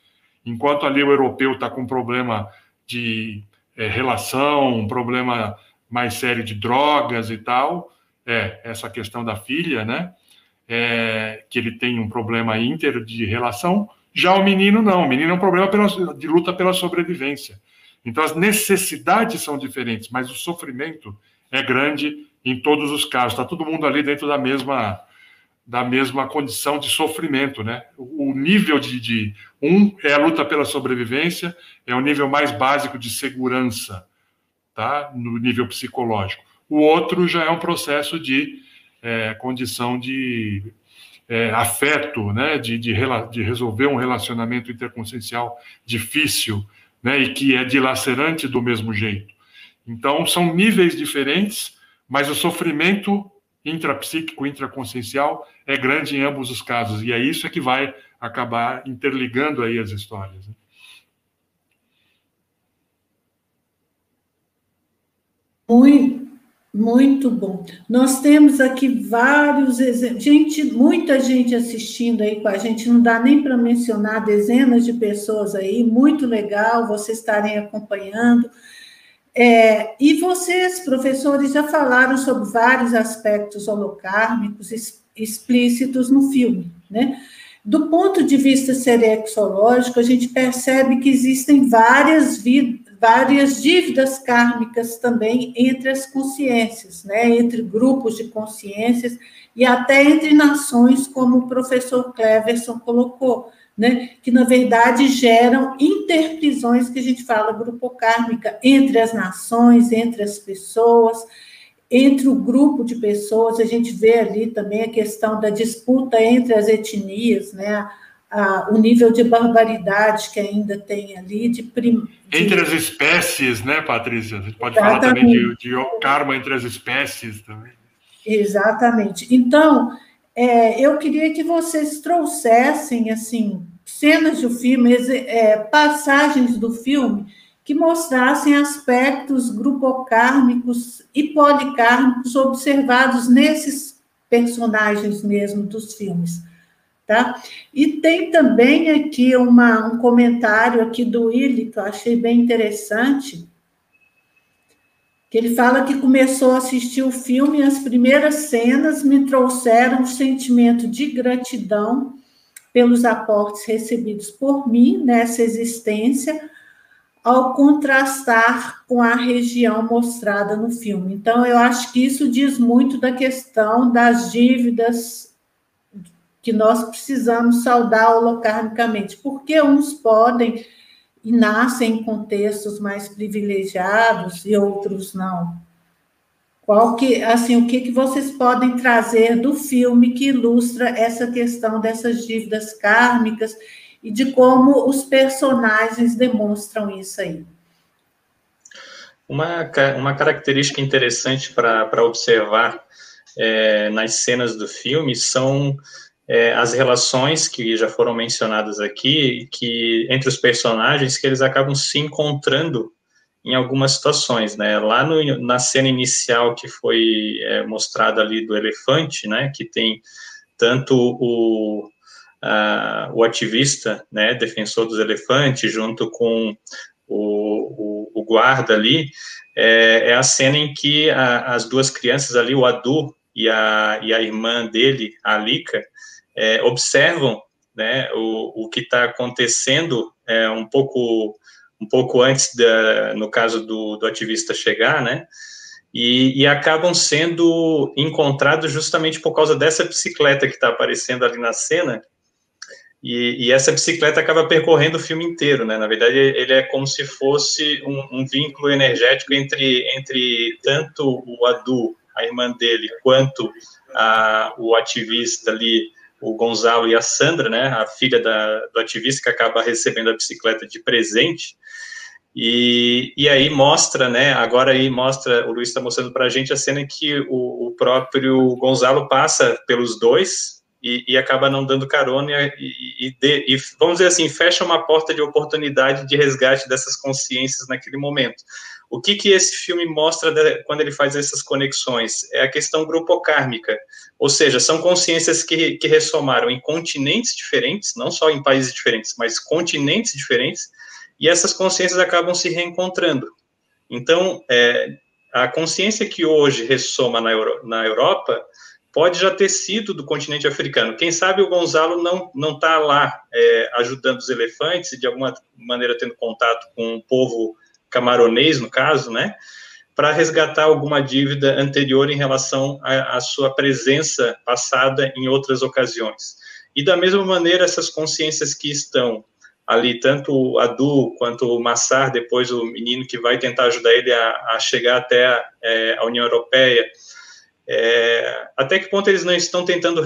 [SPEAKER 2] Enquanto ali o europeu está com um problema de é, relação, um problema mais sério de drogas e tal, é essa questão da filha, né? É, que ele tem um problema inter de relação, já o menino não, o menino é um problema pela, de luta pela sobrevivência. Então as necessidades são diferentes, mas o sofrimento é grande em todos os casos. Está todo mundo ali dentro da mesma da mesma condição de sofrimento, né? O nível de, de um é a luta pela sobrevivência, é o nível mais básico de segurança, tá? No nível psicológico. O outro já é um processo de é, condição de é, afeto, né, de, de, de, resolver um relacionamento interconsciencial difícil, né, e que é dilacerante do mesmo jeito. Então, são níveis diferentes, mas o sofrimento intrapsíquico, intraconsciencial é grande em ambos os casos, e é isso que vai acabar interligando aí as histórias. Né?
[SPEAKER 1] Muito, muito bom. Nós temos aqui vários exemplos. Gente, muita gente assistindo aí com a gente, não dá nem para mencionar dezenas de pessoas aí. Muito legal vocês estarem acompanhando. É, e vocês, professores, já falaram sobre vários aspectos holocármicos explícitos no filme, né? Do ponto de vista serexológico, a gente percebe que existem várias vidas várias dívidas kármicas também entre as consciências, né, entre grupos de consciências e até entre nações, como o professor Cleverson colocou, né, que na verdade geram interprisões que a gente fala grupo kármica entre as nações, entre as pessoas, entre o grupo de pessoas, a gente vê ali também a questão da disputa entre as etnias, né, a, o nível de barbaridade que ainda tem ali, de, prim.
[SPEAKER 2] Entre as espécies, né, Patrícia? A gente pode Exatamente. falar também de, de karma entre as espécies também.
[SPEAKER 1] Exatamente. Então, é, eu queria que vocês trouxessem, assim, cenas do filme, é, passagens do filme, que mostrassem aspectos grupocármicos e policármicos observados nesses personagens mesmo dos filmes. Tá? E tem também aqui uma, um comentário aqui do Willi, que eu achei bem interessante, que ele fala que começou a assistir o filme e as primeiras cenas me trouxeram um sentimento de gratidão pelos aportes recebidos por mim nessa existência, ao contrastar com a região mostrada no filme. Então, eu acho que isso diz muito da questão das dívidas que nós precisamos saudar holocarmicamente, porque uns podem e nascem em contextos mais privilegiados e outros não. Qual que, assim, o que, que vocês podem trazer do filme que ilustra essa questão dessas dívidas kármicas e de como os personagens demonstram isso aí?
[SPEAKER 4] Uma, uma característica interessante para observar é, nas cenas do filme são é, as relações que já foram mencionadas aqui, que entre os personagens, que eles acabam se encontrando em algumas situações, né? Lá no, na cena inicial que foi é, mostrada ali do elefante, né? Que tem tanto o, a, o ativista, né? Defensor dos elefantes, junto com o, o, o guarda ali, é, é, a cena em que a, as duas crianças ali, o Adu e a, e a irmã dele, a Alika, é, observam né, o, o que está acontecendo é, um pouco um pouco antes da, no caso do, do ativista chegar, né, e, e, acabam sendo encontrados justamente por causa dessa bicicleta que está aparecendo ali na cena, e, e, essa bicicleta acaba percorrendo o filme inteiro, né, na verdade ele é como se fosse um, um vínculo energético entre, entre tanto o Adu, a irmã dele, quanto a, o ativista ali, o Gonzalo e a Sandra, né, a filha da, do ativista que acaba recebendo a bicicleta de presente, e, e aí mostra, né, agora aí mostra, o Luiz está mostrando para a gente a cena que o, o, próprio Gonzalo passa pelos dois e, e acaba não dando carona e, e, de, e, vamos dizer assim, fecha uma porta de oportunidade de resgate dessas consciências naquele momento. O que, que esse filme mostra de, quando ele faz essas conexões? É a questão grupocármica, ou seja, são consciências que, que ressomaram em continentes diferentes, não só em países diferentes, mas continentes diferentes, e essas consciências acabam se reencontrando. Então, é, a consciência que hoje ressoma na, Euro, na Europa pode já ter sido do continente africano. Quem sabe o Gonzalo não não está lá é, ajudando os elefantes, de alguma maneira tendo contato com o povo camaronês, no caso, né, para resgatar alguma dívida anterior em relação à, sua presença passada em outras ocasiões. E da mesma maneira, essas consciências que estão ali, tanto o Adu quanto o Massar, depois o menino que vai tentar ajudar ele a, a chegar até a, é, a União Europeia, é, até que ponto eles não estão tentando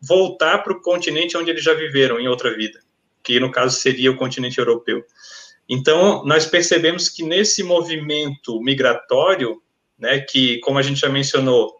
[SPEAKER 4] voltar para o continente onde eles já viveram em outra vida, que no caso seria o continente europeu. Então, nós percebemos que nesse movimento migratório, né, que, como a gente já mencionou,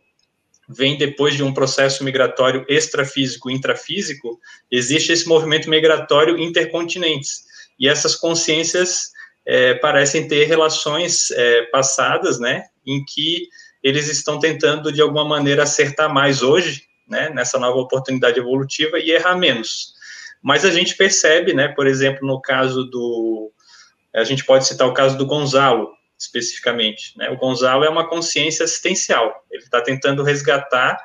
[SPEAKER 4] vem depois de um processo migratório extrafísico intrafísico, existe esse movimento migratório intercontinentes. E essas consciências é, parecem ter relações é, passadas, né, em que eles estão tentando, de alguma maneira, acertar mais hoje, né, nessa nova oportunidade evolutiva e errar menos. Mas a gente percebe, né, por exemplo, no caso do, a gente pode citar o caso do Gonzalo, especificamente. Né? O Gonzalo é uma consciência assistencial. Ele está tentando resgatar,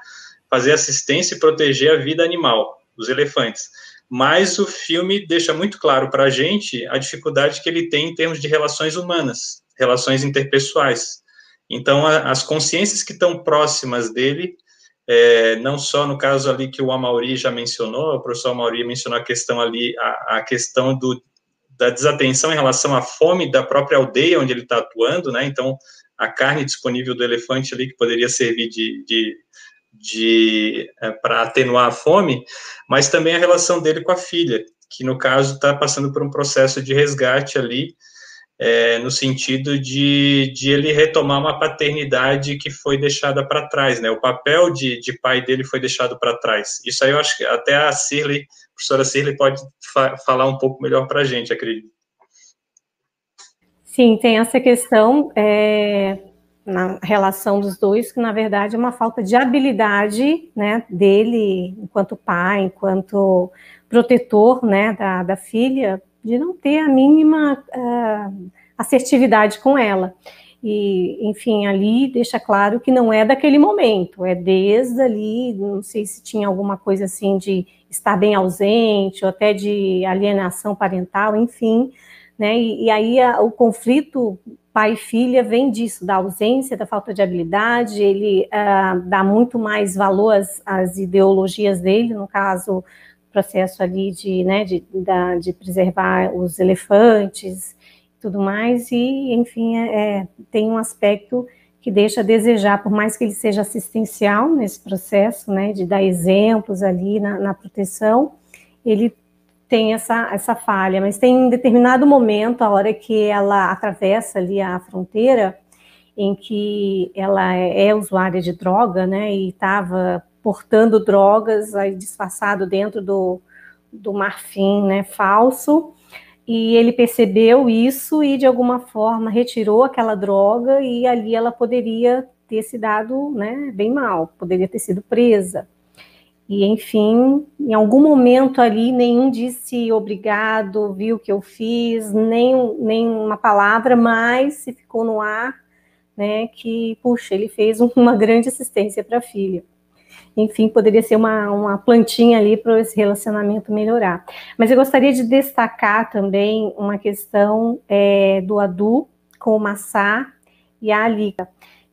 [SPEAKER 4] fazer assistência e proteger a vida animal, dos elefantes. mas o filme deixa muito claro para a gente a dificuldade que ele tem em termos de relações humanas, relações interpessoais. Então, a, as consciências que estão próximas dele, é, não só no caso ali que o Amauri já mencionou, o professor Amauri mencionou a questão ali, a, a questão do, da desatenção em relação à fome da própria aldeia onde ele está atuando, né? Então, a carne disponível do elefante ali que poderia servir de, de de é, para atenuar a fome, mas também a relação dele com a filha, que no caso está passando por um processo de resgate ali, é, no sentido de, de ele retomar uma paternidade que foi deixada para trás, né? O papel de, de pai dele foi deixado para trás. Isso aí eu acho que até a Cirley, a professora Cirley pode fa falar um pouco melhor para a gente, acredito.
[SPEAKER 3] Sim, tem essa questão. É na relação dos dois, que na verdade é uma falta de habilidade, né, dele enquanto pai, enquanto protetor, né, da, da filha, de não ter a mínima uh, assertividade com ela. E, enfim, ali deixa claro que não é daquele momento, é desde ali, não sei se tinha alguma coisa assim de estar bem ausente, ou até de alienação parental, enfim, né? E, e aí a, o conflito pai e filha vem disso, da ausência, da falta de habilidade, ele uh, dá muito mais valor às, às, ideologias dele, no caso, processo ali de, né, de, da, de preservar os elefantes tudo mais, e, enfim, é, é, tem um aspecto que deixa a desejar, por mais que ele seja assistencial nesse processo, né, de dar exemplos ali na, na proteção, ele tem essa, essa falha, mas tem um determinado momento, a hora que ela atravessa ali a fronteira, em que ela é, é usuária de droga, né, e estava portando drogas aí disfarçado dentro do, do marfim, né, falso, e ele percebeu isso e de alguma forma retirou aquela droga e ali ela poderia ter se dado, né, bem mal, poderia ter sido presa. E, enfim, em algum momento ali, nenhum disse obrigado, viu o que eu fiz, nem, nem uma palavra, mas se ficou no ar, né, que, puxa, ele fez uma grande assistência para a filha. Enfim, poderia ser uma, uma plantinha ali para esse relacionamento melhorar. Mas eu gostaria de destacar também uma questão é, do Adu com o Massá e a Alika,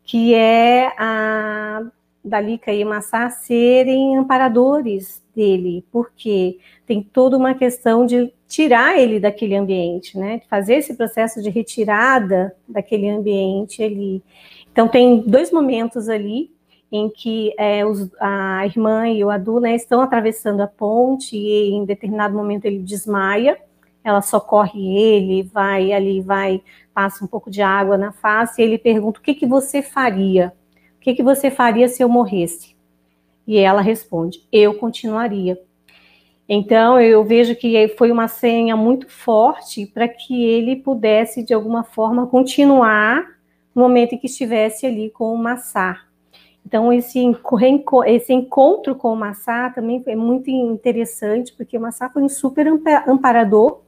[SPEAKER 3] que é a Dalika e Massá serem amparadores dele, porque tem toda uma questão de tirar ele daquele ambiente, né? Fazer esse processo de retirada daquele ambiente ali. Então tem dois momentos ali em que é, os, a irmã e o Adu né, estão atravessando a ponte e em determinado momento ele desmaia, ela socorre ele, vai ali, vai, passa um pouco de água na face e ele pergunta o que, que você faria? O que, que você faria se eu morresse? E ela responde: Eu continuaria. Então, eu vejo que foi uma senha muito forte para que ele pudesse, de alguma forma, continuar no momento em que estivesse ali com o Massar. Então, esse, esse encontro com o Massar também é muito interessante, porque o Massar foi um super amparador,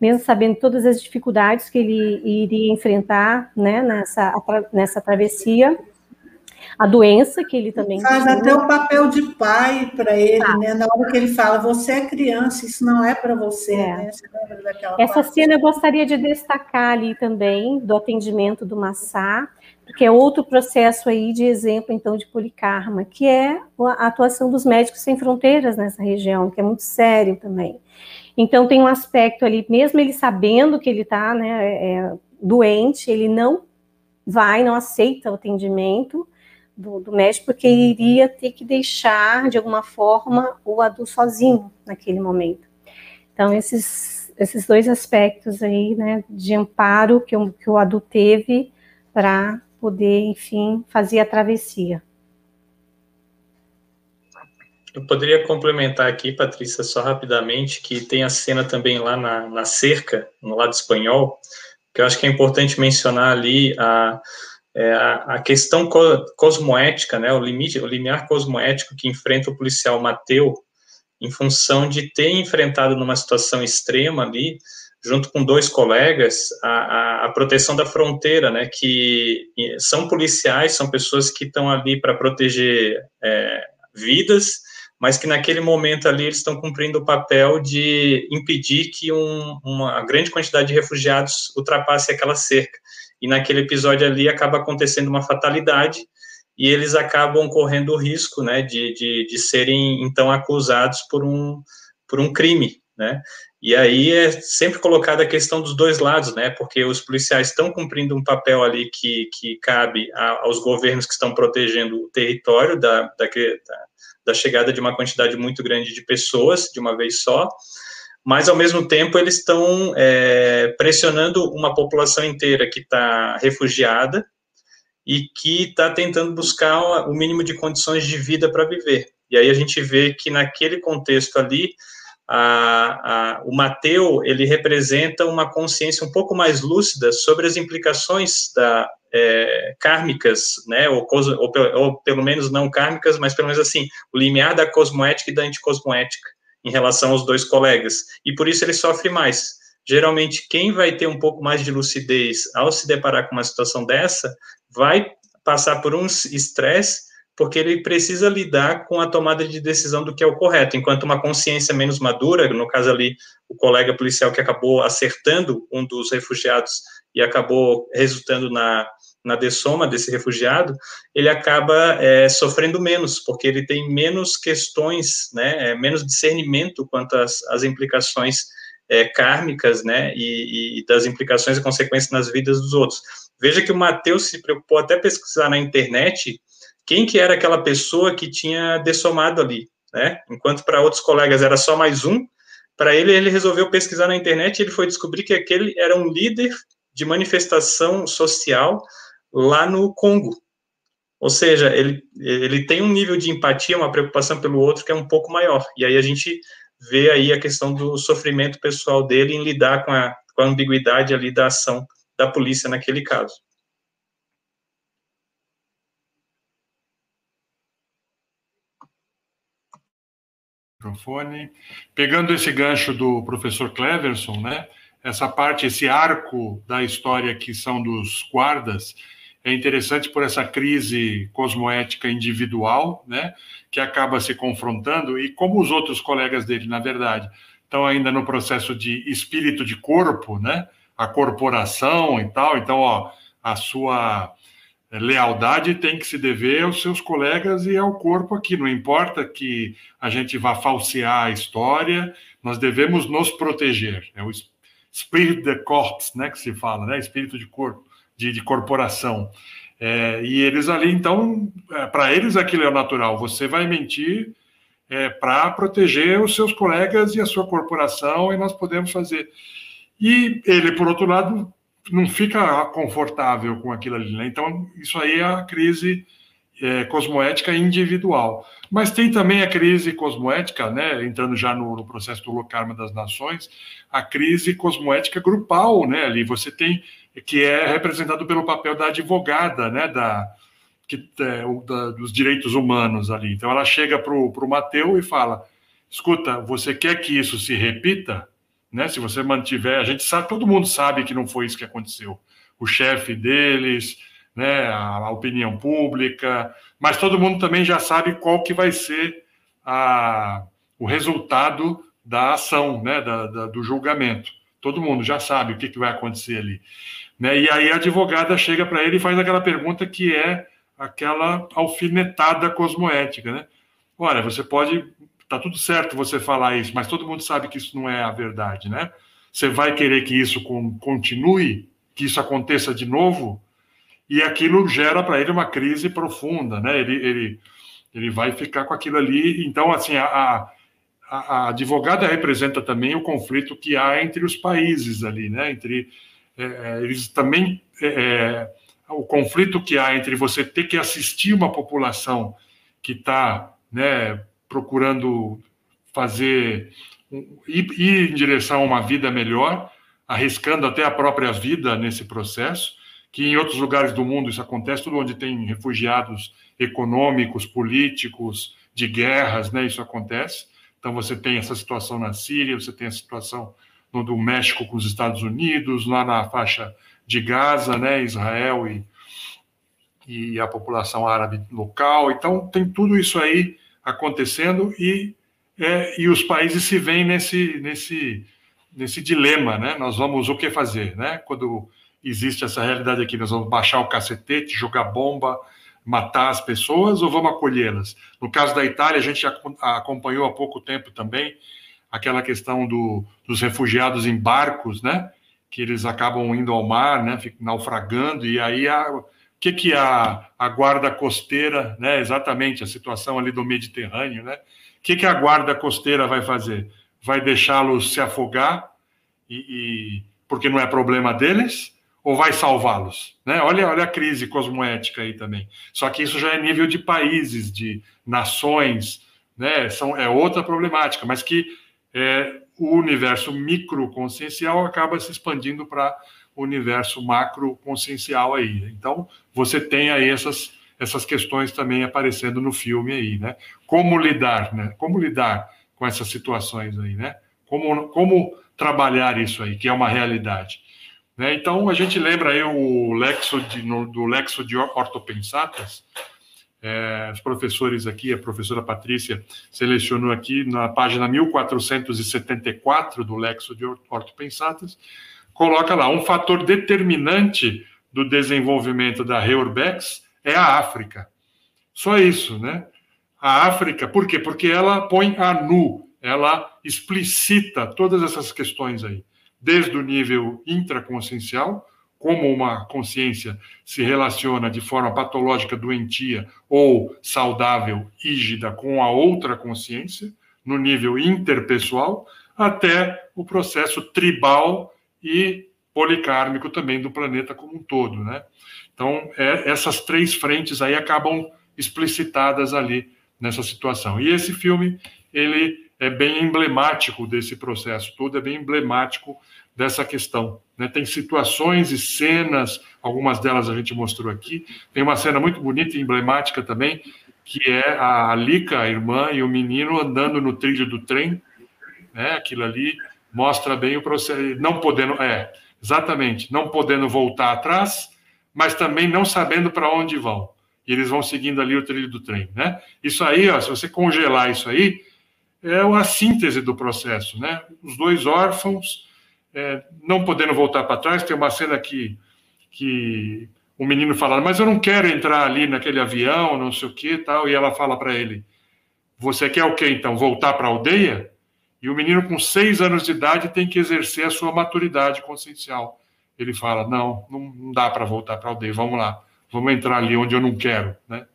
[SPEAKER 3] mesmo sabendo todas as dificuldades que ele iria enfrentar né, nessa, nessa travessia a doença que ele também
[SPEAKER 1] faz tinha. até o papel de pai para ele, ah. né? Na hora que ele fala, você é criança, isso não é para você, é. né? Você
[SPEAKER 3] Essa parte? cena eu gostaria de destacar ali também do atendimento do Massá, porque é outro processo aí de exemplo então de policarma, que é a atuação dos médicos sem fronteiras nessa região, que é muito sério também. Então tem um aspecto ali, mesmo ele sabendo que ele está né, é, é, doente, ele não vai, não aceita o atendimento, do, do médico, porque iria ter que deixar, de alguma forma, o adulto sozinho naquele momento. Então, esses, esses dois aspectos aí, né, de amparo que, o, que o adulto teve para poder, enfim, fazer a travessia.
[SPEAKER 4] Eu poderia complementar aqui, Patrícia, só rapidamente, que tem a cena também lá na, na cerca, no lado espanhol, que eu acho que é importante mencionar ali a, é, a, questão co cosmoética, né, o limite, o limiar cosmoético que enfrenta o policial Mateu, em função de ter enfrentado numa situação extrema ali, junto com dois colegas, a, a, a proteção da fronteira, né, que são policiais, são pessoas que estão ali para proteger é, vidas, mas que naquele momento ali eles estão cumprindo o papel de impedir que um, uma grande quantidade de refugiados ultrapasse aquela cerca. E naquele episódio ali acaba acontecendo uma fatalidade e eles acabam correndo o risco, né, de, de, de serem então acusados por um, por um crime, né? E aí é sempre colocada a questão dos dois lados, né? Porque os policiais estão cumprindo um papel ali que, que cabe a, aos governos que estão protegendo o território da, da, da chegada de uma quantidade muito grande de pessoas de uma vez só, mas ao mesmo tempo eles estão é, pressionando uma população inteira que está refugiada e que está tentando buscar o mínimo de condições de vida para viver. E aí a gente vê que naquele contexto ali a, a, o Mateu ele representa uma consciência um pouco mais lúcida sobre as implicações da, é, kármicas, né, ou, ou, ou, pelo menos não kármicas, mas pelo menos assim, o limiar da cosmoética e da anticosmoética em relação aos dois colegas, e por isso ele sofre mais. Geralmente, quem vai ter um pouco mais de lucidez ao se deparar com uma situação dessa, vai passar por um estresse porque ele precisa lidar com a tomada de decisão do que é o correto, enquanto uma consciência menos madura, no caso ali, o colega policial que acabou acertando um dos refugiados e acabou resultando na, na dessoma desse refugiado, ele acaba é, sofrendo menos, porque ele tem menos questões, né, é, menos discernimento quanto às, às implicações é, kármicas, né, e, e, das implicações e consequências nas vidas dos outros. Veja que o Mateus se preocupou até pesquisar na internet quem que era aquela pessoa que tinha dessomado ali, né? Enquanto para outros colegas era só mais um, para ele ele resolveu pesquisar na internet e ele foi descobrir que aquele era um líder de manifestação social lá no Congo. Ou seja, ele, ele tem um nível de empatia, uma preocupação pelo outro que é um pouco maior. E aí a gente vê aí a questão do sofrimento pessoal dele em lidar com a, com a ambiguidade ali da ação da polícia naquele caso.
[SPEAKER 2] Microfone. Pegando esse gancho do professor Cleverson, né? Essa parte, esse arco da história que são dos guardas, é interessante por essa crise cosmoética individual, né? Que acaba se confrontando e como os outros colegas dele, na verdade, estão ainda no processo de espírito de corpo, né? A corporação e tal. Então, ó, a sua lealdade tem que se dever aos seus colegas e ao corpo aqui. Não importa que a gente vá falsear a história, nós devemos nos proteger. É o spirit de corps, né, que se fala, né, espírito de corpo, de, de corporação. É, e eles ali, então, é, para eles aquilo é o natural. Você vai mentir é, para proteger os seus colegas e a sua corporação, e nós podemos fazer. E ele, por outro lado, não fica confortável com aquilo ali. Né? Então, isso aí é a crise é, cosmoética individual. Mas tem também a crise cosmoética, né, entrando já no, no processo do Locarma das Nações, a crise cosmoética grupal, né, ali você tem, que é representado pelo papel da advogada, né, da, que, é, da, dos direitos humanos ali. Então ela chega para o Mateu e fala, escuta, você quer que isso se repita? Né? Se você mantiver, a gente sabe, todo mundo sabe que não foi isso que aconteceu. O chefe deles, né? A, opinião pública, mas todo mundo também já sabe qual que vai ser a, o resultado da ação, né? Da, da, do julgamento. Todo mundo já sabe o que, que vai acontecer ali. Né? E aí a advogada chega para ele e faz aquela pergunta que é aquela alfinetada cosmoética, né? Olha, você pode Tá tudo certo você falar isso, mas todo mundo sabe que isso não é a verdade, né? Você vai querer que isso continue, que isso aconteça de novo, e aquilo gera para ele uma crise profunda, né? Ele, ele, ele vai ficar com aquilo ali. Então, assim, a, a, a advogada representa também o conflito que há entre os países ali, né? Entre é, é eles também é, é, o conflito que há entre você ter que assistir uma população que está né, procurando fazer ir, em direção a uma vida melhor, arriscando até a própria vida nesse processo, que em outros lugares do mundo isso acontece, tudo onde tem refugiados econômicos, políticos, de guerras, né, isso acontece. Então você tem essa situação na Síria, você tem a situação no do México com os Estados Unidos, lá na faixa de Gaza, né, Israel e, e a população árabe local. Então tem tudo isso aí acontecendo e, é, e os países se veem nesse, nesse, nesse dilema, né? Nós vamos o que fazer, né? Quando existe essa realidade aqui, nós vamos baixar o cacetete, jogar bomba, matar as pessoas ou vamos acolhê-las? No caso da Itália, a gente acompanhou há pouco tempo também aquela questão do, dos refugiados em barcos, né? Que eles acabam indo ao mar, né? Naufragando, e aí a, o que, que a, a guarda costeira, né? Exatamente, a situação ali do Mediterrâneo, né? O que, que a guarda costeira vai fazer? Vai deixá-los se afogar, e, e, porque não é problema deles? Ou vai salvá-los? Né? Olha, olha a crise cosmoética aí também. Só que isso já é nível de países, de nações, né? São, é outra problemática, mas que é, o universo microconsciencial acaba se expandindo para universo macroconsciencial aí. Então, você tem aí essas, essas questões também aparecendo no filme aí, né? Como lidar, né? Como lidar com essas situações aí, né? Como, como trabalhar isso aí, que é uma realidade. Né? Então, a gente lembra aí o Lexo de, no, do Lexo de Ortopensatas, é, os professores aqui, a professora Patrícia selecionou aqui na página 1474 do Lexo de Ortopensatas, coloca lá, um fator determinante do desenvolvimento da Reurbex é a África. Só isso, né? A África, por quê? Porque ela põe a nu, ela explicita todas essas questões aí, desde o nível intraconsciencial, como uma consciência se relaciona de forma patológica, doentia ou saudável, rígida com a outra consciência, no nível interpessoal, até o processo tribal e policármico também do planeta como um todo, né? Então, é, essas três frentes aí acabam explicitadas ali nessa situação. E esse filme, ele é bem emblemático desse processo todo, é bem emblemático dessa questão. Né? Tem situações e cenas, algumas delas a gente mostrou aqui. Tem uma cena muito bonita e emblemática também, que é a Lica, a irmã, e o menino andando no trilho do trem. Né? Aquilo ali mostra bem o processo, não podendo, é, exatamente, não podendo voltar atrás, mas também não sabendo para onde vão. E eles vão seguindo ali o trilho do trem, né? Isso aí, ó, se você congelar isso aí, é a síntese do processo, né? Os dois órfãos é, não podendo voltar para trás, tem uma cena que, que o menino fala, mas eu não quero entrar ali naquele avião, não sei o que tal, e ela fala para ele, você quer o quê então? Voltar para a aldeia? E o menino com seis anos de idade tem que exercer a sua maturidade consciencial. Ele fala, não, não dá para voltar para a aldeia, vamos lá, vamos entrar ali onde eu não quero, né?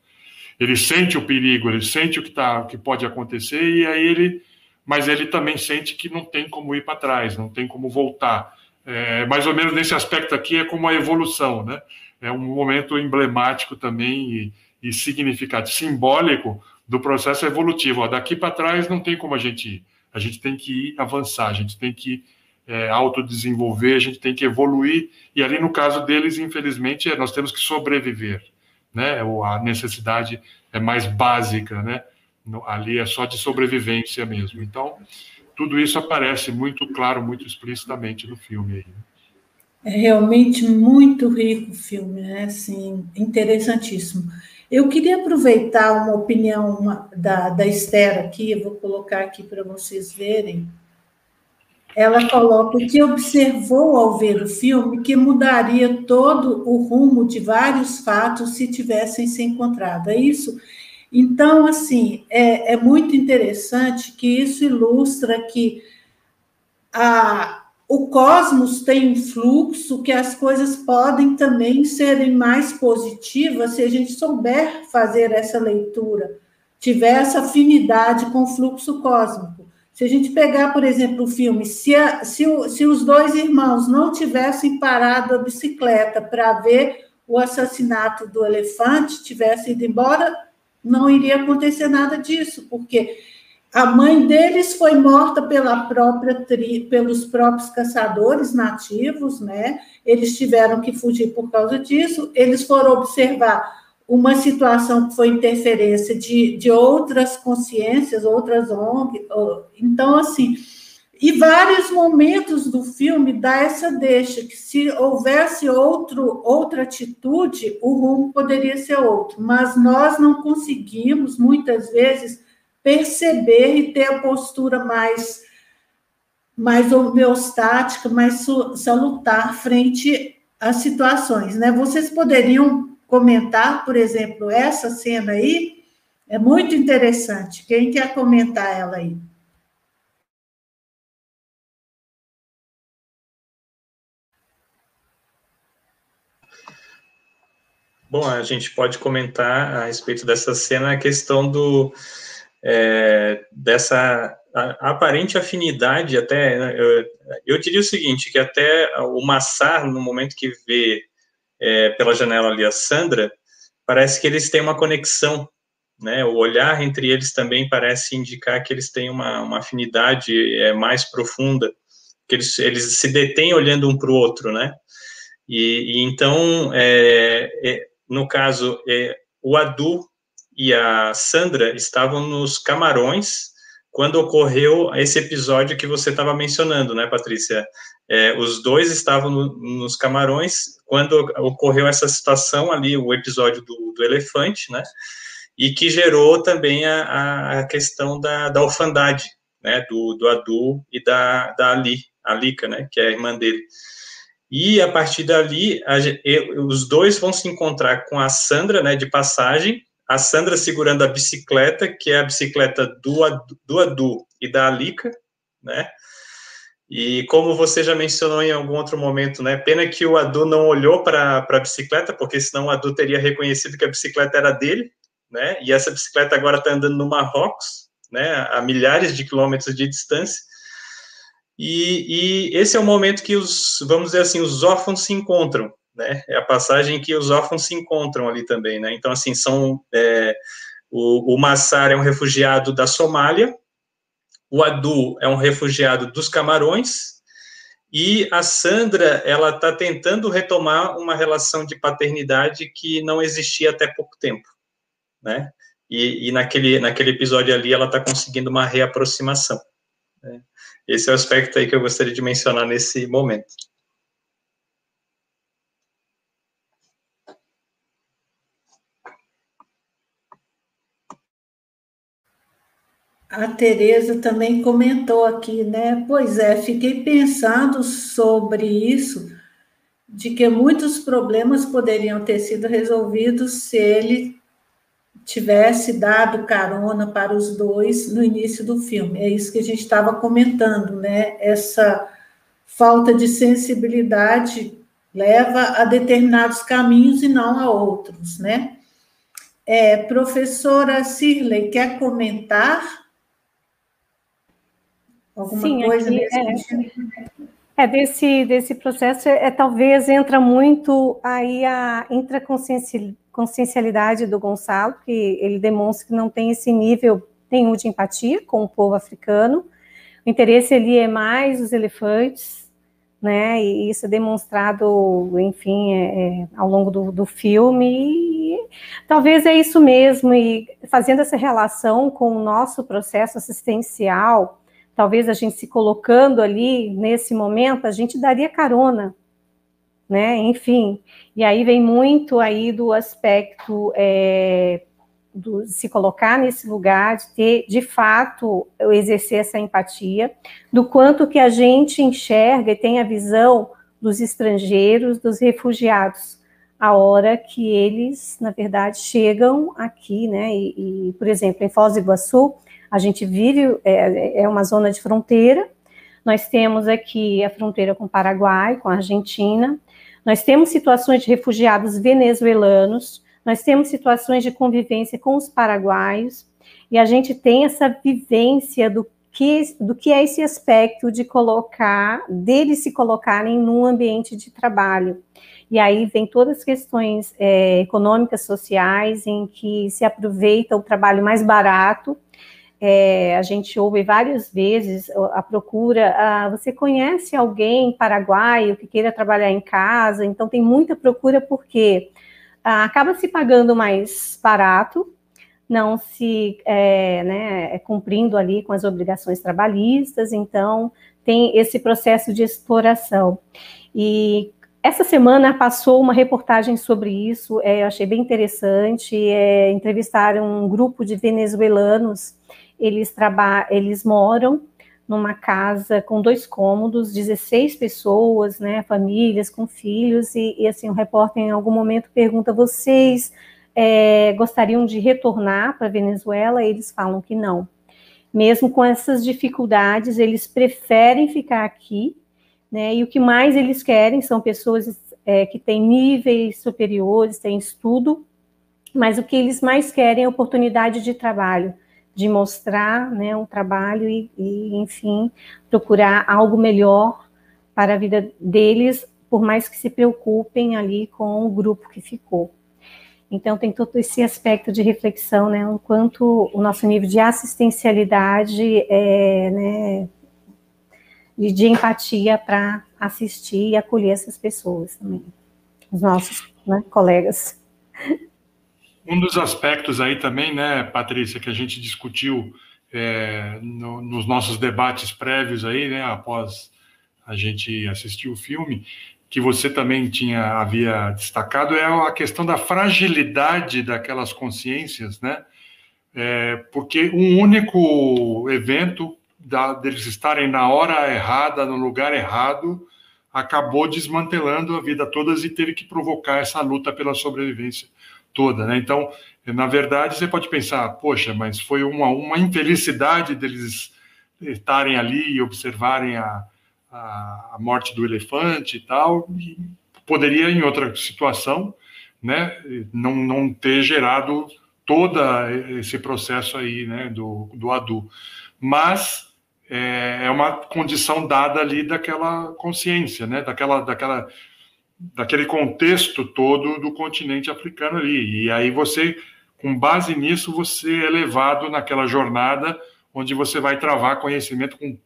[SPEAKER 2] Ele sente o perigo, ele sente o que, tá, o que pode acontecer, e aí ele mas ele também sente que não tem como ir para trás, não tem como voltar. É, mais ou menos nesse aspecto aqui é como a evolução, né? É um momento emblemático também e, e significativo, simbólico do processo evolutivo. Ó, daqui para trás não tem como a gente ir. A gente tem que avançar, a gente tem que é, autodesenvolver, a gente tem que evoluir. E ali no caso deles, infelizmente, é, nós temos que sobreviver, né? A necessidade é mais básica, né? ali é só de sobrevivência mesmo. Então, tudo isso aparece muito claro, muito explicitamente no filme aí. Né?
[SPEAKER 1] É realmente muito rico o filme, né? Assim, interessantíssimo. Eu queria aproveitar uma opinião da, da Esther aqui, eu vou colocar aqui para vocês verem. Ela coloca que observou ao ver o filme que mudaria todo o rumo de vários fatos se tivessem se encontrado. É isso? Então, assim, é, é muito interessante que isso ilustra que a, o cosmos tem um fluxo, que as coisas podem também serem mais positivas se a gente souber fazer essa leitura, tiver essa afinidade com o fluxo cósmico. Se a gente pegar, por exemplo, o filme, se, a, se, o, se os dois irmãos não tivessem parado a bicicleta para ver o assassinato do elefante, tivessem ido embora, não iria acontecer nada disso, porque a mãe deles foi morta pela própria tri, pelos próprios caçadores nativos, né? Eles tiveram que fugir por causa disso. Eles foram observar uma situação que foi interferência de, de outras consciências, outras ONG. Então, assim, e vários momentos do filme dá essa deixa que se houvesse outro, outra atitude, o rumo poderia ser outro, mas nós não conseguimos muitas vezes perceber e ter a postura mais mais homeostática, mais salutar frente às situações, né? Vocês poderiam comentar, por exemplo, essa cena aí? É muito interessante. Quem quer comentar ela aí?
[SPEAKER 4] Bom, a gente pode comentar a respeito dessa cena a questão do é, dessa aparente afinidade até né, eu, eu, diria o seguinte que até o Massar no momento que vê é, pela janela ali a Sandra parece que eles têm uma conexão né? O olhar entre eles também parece indicar que eles têm uma, uma afinidade é, mais profunda que eles, eles se detêm olhando um para o outro né? E, e então é, é no caso, é, o Adu e a Sandra estavam nos Camarões quando ocorreu esse episódio que você estava mencionando, né, Patrícia? É, os dois estavam no, nos Camarões quando ocorreu essa situação ali, o episódio do, do elefante, né? E que gerou também a, a questão da, da orfandade, né? Do, do Adu e da, da Ali, Lika, né? Que é a irmã dele. E a partir dali, a, os dois vão se encontrar com a Sandra, né, de passagem, a Sandra segurando a bicicleta, que é a bicicleta do, do Adu e da Alica, né? E como você já mencionou em algum outro momento, né? Pena que o Adu não olhou para a bicicleta, porque senão o Adu teria reconhecido que a bicicleta era dele, né? E essa bicicleta agora está andando no Marrocos, né? A milhares de quilômetros de distância. E, e, esse é o momento que os, vamos dizer assim, os órfãos se encontram, né? É a passagem que os órfãos se encontram ali também, né? Então, assim, são é, o, o Massar é um refugiado da Somália, o Adu é um refugiado dos Camarões, e a Sandra, ela está tentando retomar uma relação de paternidade que não existia até pouco tempo, né? E, e naquele, naquele episódio ali, ela está conseguindo uma reaproximação. Né? Esse é o aspecto aí que eu gostaria de mencionar nesse momento.
[SPEAKER 1] A Tereza também comentou aqui, né? Pois é, fiquei pensando sobre isso, de que muitos problemas poderiam ter sido resolvidos se ele tivesse dado carona para os dois no início do filme. É isso que a gente estava comentando, né? Essa falta de sensibilidade leva a determinados caminhos e não a outros, né? É, professora Cirley, quer comentar
[SPEAKER 3] alguma Sim, coisa aqui, é, sentido? É, desse, desse processo, é, é, talvez entra muito aí a intraconsciencialidade consciencialidade do Gonçalo, que ele demonstra que não tem esse nível nenhum de empatia com o povo africano. O interesse ali é mais os elefantes, né? E isso é demonstrado, enfim, é, é, ao longo do, do filme. E talvez é isso mesmo. E fazendo essa relação com o nosso processo assistencial, talvez a gente se colocando ali nesse momento, a gente daria carona né? Enfim, e aí vem muito aí do aspecto é, do, se colocar nesse lugar, de ter, de fato, exercer essa empatia, do quanto que a gente enxerga e tem a visão dos estrangeiros, dos refugiados, a hora que eles, na verdade, chegam aqui, né? E, e por exemplo, em Foz do Iguaçu, a gente vive, é, é uma zona de fronteira, nós temos aqui a fronteira com o Paraguai, com a Argentina, nós temos situações de refugiados venezuelanos, nós temos situações de convivência com os paraguaios, e a gente tem essa vivência do que, do que é esse aspecto de colocar, deles se colocarem num ambiente de trabalho. E aí vem todas as questões é, econômicas, sociais, em que se aproveita o trabalho mais barato é, a gente ouve várias vezes a procura. Ah, você conhece alguém paraguaio que queira trabalhar em casa? Então tem muita procura porque ah, acaba se pagando mais barato, não se é, né, é cumprindo ali com as obrigações trabalhistas. Então tem esse processo de exploração. E essa semana passou uma reportagem sobre isso, é, eu achei bem interessante. É, entrevistaram um grupo de venezuelanos eles eles moram numa casa com dois cômodos, 16 pessoas, né, famílias com filhos, e, e assim, o repórter em algum momento pergunta, vocês é, gostariam de retornar para a Venezuela? Eles falam que não. Mesmo com essas dificuldades, eles preferem ficar aqui, né, e o que mais eles querem são pessoas é, que têm níveis superiores, têm estudo, mas o que eles mais querem é oportunidade de trabalho, de mostrar né, um trabalho e, e, enfim, procurar algo melhor para a vida deles, por mais que se preocupem ali com o grupo que ficou. Então, tem todo esse aspecto de reflexão, né, o quanto o nosso nível de assistencialidade é, né, e de empatia para assistir e acolher essas pessoas também, os nossos né, colegas.
[SPEAKER 2] Um dos aspectos aí também, né, Patrícia, que a gente discutiu é, no, nos nossos debates prévios aí, né, após a gente assistir o filme, que você também tinha havia destacado é a questão da fragilidade daquelas consciências, né? É, porque um único evento da, deles estarem na hora errada, no lugar errado, acabou desmantelando a vida todas e teve que provocar essa luta pela sobrevivência toda, né? Então, na verdade, você pode pensar, poxa, mas foi uma, uma infelicidade deles estarem ali e observarem a, a, a morte do elefante e tal, e poderia, em outra situação, né, não, não ter gerado todo esse processo aí, né, do, do ADU. Mas é, é uma condição dada ali daquela consciência, né, daquela, daquela daquele contexto todo do continente africano ali. E aí você, com base nisso, você é levado naquela jornada onde você vai travar conhecimento com,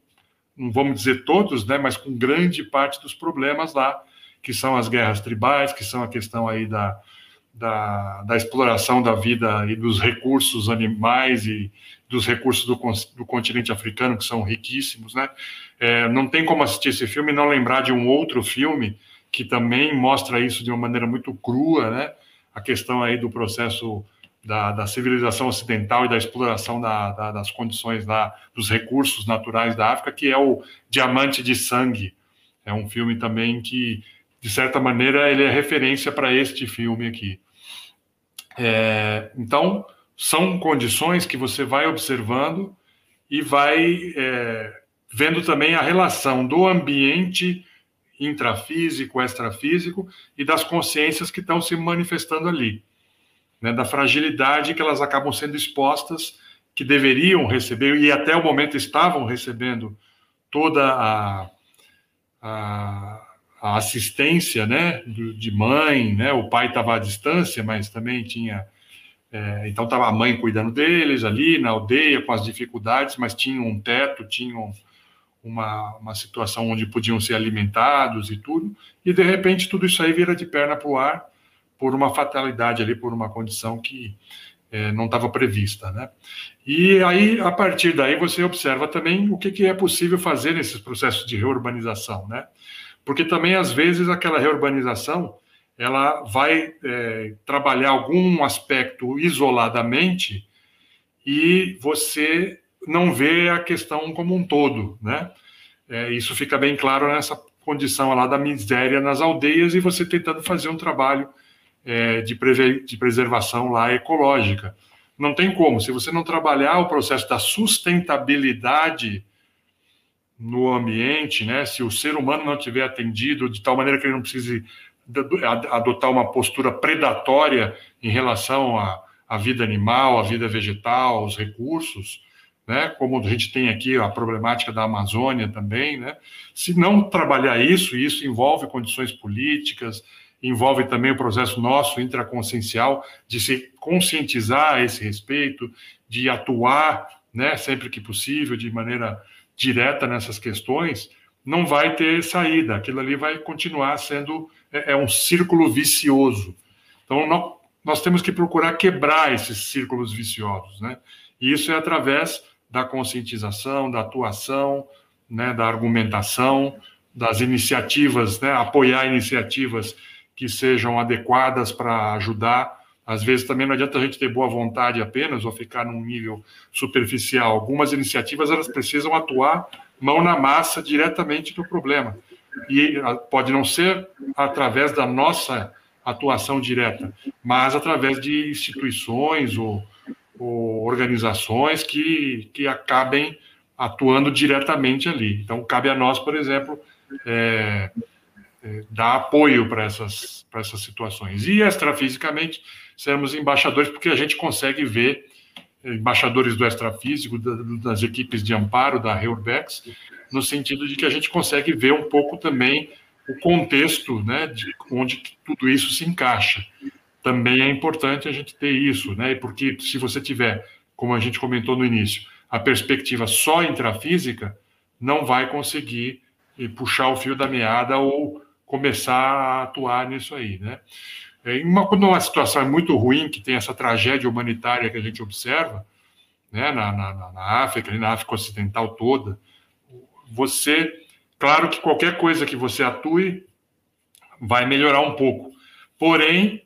[SPEAKER 2] não vamos dizer todos, né, mas com grande parte dos problemas lá, que são as guerras tribais, que são a questão aí da, da, da exploração da vida e dos recursos animais e dos recursos do, do continente africano, que são riquíssimos, né? É, não tem como assistir esse filme e não lembrar de um outro filme que também mostra isso de uma maneira muito crua, né? A questão aí do processo da, da civilização ocidental e da exploração da, da, das condições lá, dos recursos naturais da África, que é o Diamante de Sangue. É um filme também que, de certa maneira, ele é referência para este filme aqui. É, então, são condições que você vai observando e vai é, vendo também a relação do ambiente intrafísico, extrafísico e das consciências que estão se manifestando ali, né, da fragilidade que elas acabam sendo expostas, que deveriam receber e até o momento estavam recebendo toda a, a, a assistência, né, de mãe, né, o pai estava à distância, mas também tinha é, então estava a mãe cuidando deles ali na aldeia com as dificuldades, mas tinham um teto, tinham uma, uma situação onde podiam ser alimentados e tudo, e de repente tudo isso aí vira de perna para o ar por uma fatalidade ali, por uma condição que é, não estava prevista, né? E aí, a partir daí, você observa também o que, que é possível fazer nesses processos de reurbanização, né? Porque também, às vezes, aquela reurbanização, ela vai é, trabalhar algum aspecto isoladamente e você não vê a questão como um todo, né? É, isso fica bem claro nessa condição lá da miséria nas aldeias e você tentando fazer um trabalho é, de, de preservação lá ecológica. Não tem como, se você não trabalhar o processo da sustentabilidade no ambiente, né? Se o ser humano não tiver atendido de tal maneira que ele não precise adotar uma postura predatória em relação à, à vida animal, à vida vegetal, aos recursos, né? Como a gente tem aqui a problemática da Amazônia também, né? Se não trabalhar isso, isso envolve condições políticas, envolve também o processo nosso intraconsciencial de se conscientizar a esse respeito, de atuar, né, sempre que possível, de maneira direta nessas questões, não vai ter saída. Aquilo ali vai continuar sendo é, é um círculo vicioso. Então, não, nós temos que procurar quebrar esses círculos viciosos, né? E isso é através da conscientização, da atuação, né, da argumentação, das iniciativas, né, apoiar iniciativas que sejam adequadas para ajudar Às vezes também não adianta a gente ter boa vontade apenas ou ficar num nível superficial. Algumas iniciativas elas precisam atuar mão na massa diretamente no problema. E ah, pode não ser através da nossa atuação direta, mas através de instituições ou, ou organizações que, que acabem atuando diretamente ali. Então, cabe a nós, por exemplo, é, é, dar apoio para essas, essas situações. E extrafisicamente, sermos embaixadores, porque a gente consegue ver embaixadores do extrafísico, das equipes de amparo da Reurbex, no sentido de que a gente consegue ver um pouco também o contexto né, de onde tudo isso se encaixa. Também é importante a gente ter isso, né, porque se você tiver, como a gente comentou no início, a perspectiva só intrafísica, não vai conseguir eh, puxar o fio da meada ou começar a atuar nisso aí, né? É, uma, quando uma situação é muito ruim, que tem essa tragédia humanitária que a gente observa, né, na, na, na África, na África Ocidental toda, você, claro que qualquer coisa que você atue vai melhorar um pouco. Porém,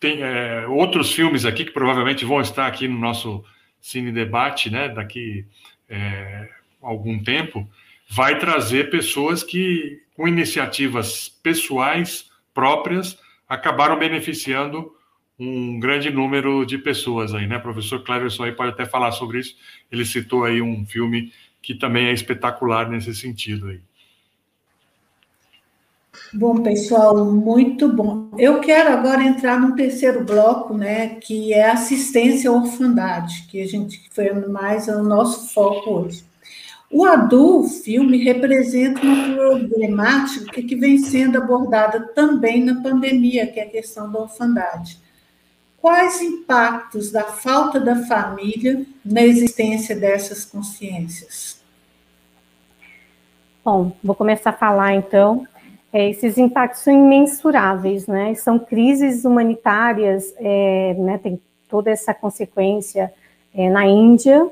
[SPEAKER 2] tem é, outros filmes aqui que provavelmente vão estar aqui no nosso cine debate, né, daqui é, algum tempo, vai trazer pessoas que com iniciativas pessoais próprias acabaram beneficiando um grande número de pessoas aí, né? O professor Cleverson aí pode até falar sobre isso. Ele citou aí um filme que também é espetacular nesse sentido aí.
[SPEAKER 1] Bom, pessoal, muito bom. Eu quero agora entrar no terceiro bloco, né, que é assistência à orfandade, que a gente foi mais o nosso foco hoje. O Adu, filme, representa uma problemática que vem sendo abordada também na pandemia, que é a questão da orfandade. Quais impactos da falta da família na existência dessas consciências?
[SPEAKER 3] Bom, vou começar a falar então. É, esses impactos são imensuráveis, né? São crises humanitárias, é, né? Tem toda essa consequência é, na Índia,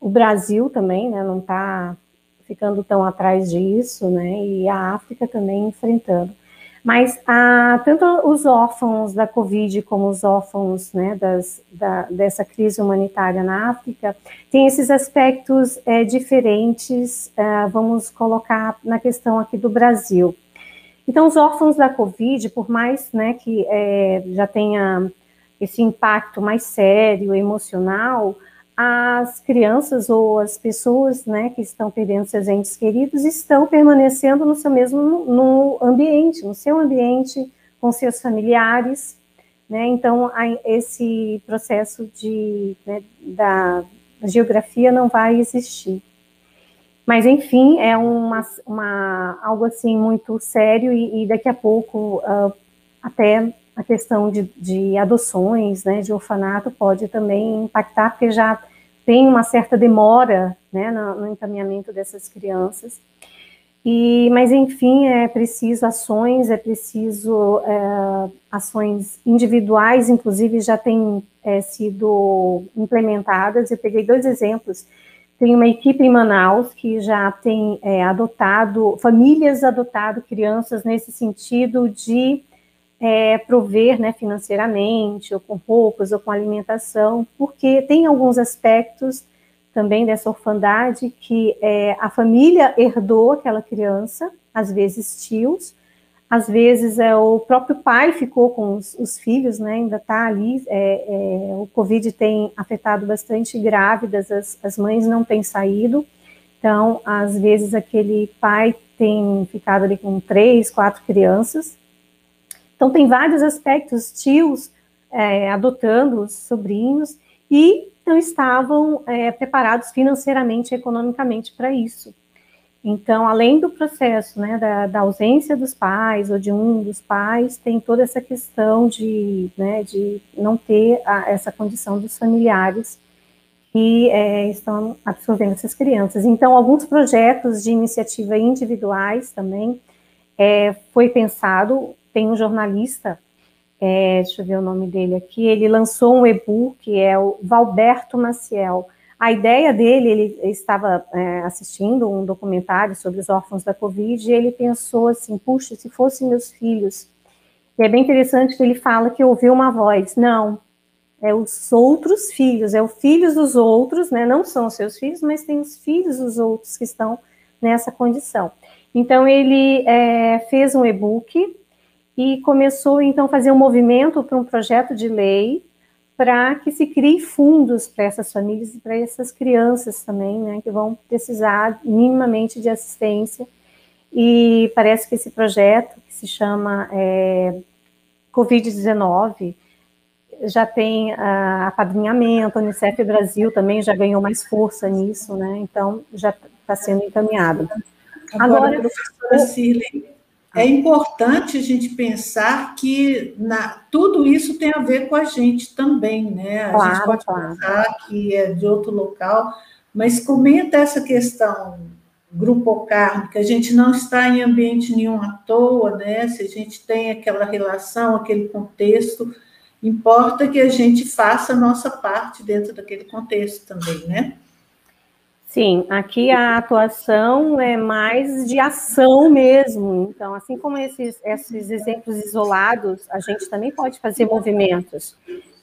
[SPEAKER 3] o Brasil também, né, não está ficando tão atrás disso, né, e a África também enfrentando. Mas a, tanto os órfãos da Covid como os órfãos né, das, da, dessa crise humanitária na África têm esses aspectos é, diferentes, é, vamos colocar na questão aqui do Brasil. Então, os órfãos da Covid, por mais né, que é, já tenha esse impacto mais sério, emocional, as crianças ou as pessoas né, que estão perdendo seus entes queridos estão permanecendo no seu mesmo no ambiente, no seu ambiente, com seus familiares. Né? Então, esse processo de, né, da geografia não vai existir. Mas, enfim, é uma, uma algo assim muito sério e, e daqui a pouco uh, até a questão de, de adoções, né, de orfanato, pode também impactar, porque já tem uma certa demora né, no, no encaminhamento dessas crianças. E, mas, enfim, é preciso ações, é preciso é, ações individuais, inclusive já têm é, sido implementadas. Eu peguei dois exemplos. Tem uma equipe em Manaus que já tem é, adotado, famílias adotado crianças nesse sentido de é, prover né, financeiramente, ou com roupas, ou com alimentação, porque tem alguns aspectos também dessa orfandade que é, a família herdou aquela criança, às vezes tios, às vezes é, o próprio pai ficou com os, os filhos, né, ainda está ali, é, é, o Covid tem afetado bastante grávidas, as, as mães não têm saído, então, às vezes aquele pai tem ficado ali com três, quatro crianças, então, tem vários aspectos, tios é, adotando os sobrinhos e não estavam é, preparados financeiramente economicamente para isso. Então, além do processo né, da, da, ausência dos pais ou de um dos pais, tem toda essa questão de, né, de não ter a, essa condição dos familiares que é, estão absorvendo essas crianças. Então, alguns projetos de iniciativa individuais também é, foi pensado tem um jornalista, é, deixa eu ver o nome dele aqui, ele lançou um e-book, é o Valberto Maciel. A ideia dele, ele estava é, assistindo um documentário sobre os órfãos da Covid, e ele pensou assim, puxa, se fossem meus filhos E é bem interessante que ele fala que ouviu uma voz. Não, é os outros filhos, é os filhos dos outros, né? Não são os seus filhos, mas tem os filhos dos outros que estão nessa condição. Então ele é, fez um e-book e começou então a fazer um movimento para um projeto de lei para que se crie fundos para essas famílias e para essas crianças também, né, que vão precisar minimamente de assistência. E parece que esse projeto, que se chama é, Covid-19, já tem uh, apadrinhamento, a Unicef Brasil também já ganhou mais força nisso, né? Então já está sendo encaminhado.
[SPEAKER 1] Agora, Agora professora Cirlei, é importante a gente pensar que na, tudo isso tem a ver com a gente também, né? A claro, gente pode claro. pensar que é de outro local, mas comenta essa questão grupo que a gente não está em ambiente nenhum à toa, né? Se a gente tem aquela relação, aquele contexto, Importa que a gente faça a nossa parte dentro daquele contexto também, né?
[SPEAKER 3] Sim, aqui a atuação é mais de ação mesmo. Então, assim como esses, esses exemplos isolados, a gente também pode fazer movimentos.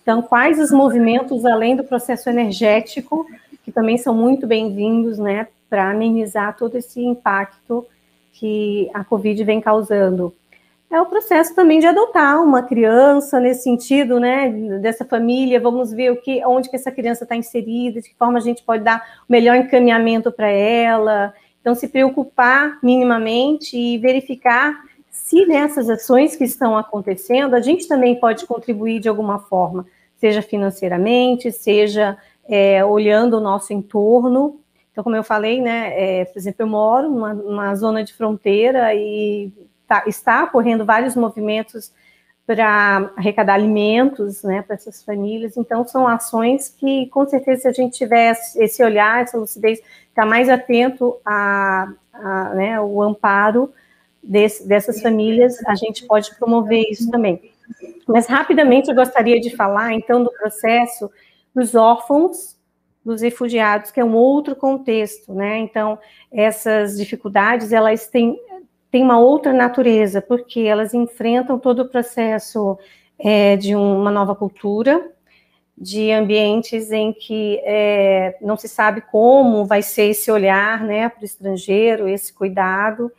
[SPEAKER 3] Então, quais os movimentos além do processo energético, que também são muito bem-vindos, né, para amenizar todo esse impacto que a Covid vem causando? É o processo também de adotar uma criança nesse sentido, né, dessa família, vamos ver o que, onde que essa criança está inserida, de que forma a gente pode dar o melhor encaminhamento para ela, então se preocupar minimamente e verificar se nessas ações que estão acontecendo, a gente também pode contribuir de alguma forma, seja financeiramente, seja é, olhando o nosso entorno, então, como eu falei, né, é, por exemplo, eu moro numa, numa zona de fronteira e tá, está ocorrendo vários movimentos para arrecadar alimentos né, para essas famílias. Então, são ações que, com certeza, se a gente tiver esse olhar, essa lucidez, ficar mais atento a, a né, o amparo desse, dessas famílias, a gente pode promover isso também. Mas, rapidamente, eu gostaria de falar, então, do processo dos órfãos dos refugiados, que é um outro contexto, né? Então, essas dificuldades, elas têm tem uma outra natureza, porque elas enfrentam todo o processo é, de uma nova cultura, de ambientes em que é, não se sabe como vai ser esse olhar né, para o estrangeiro, esse cuidado.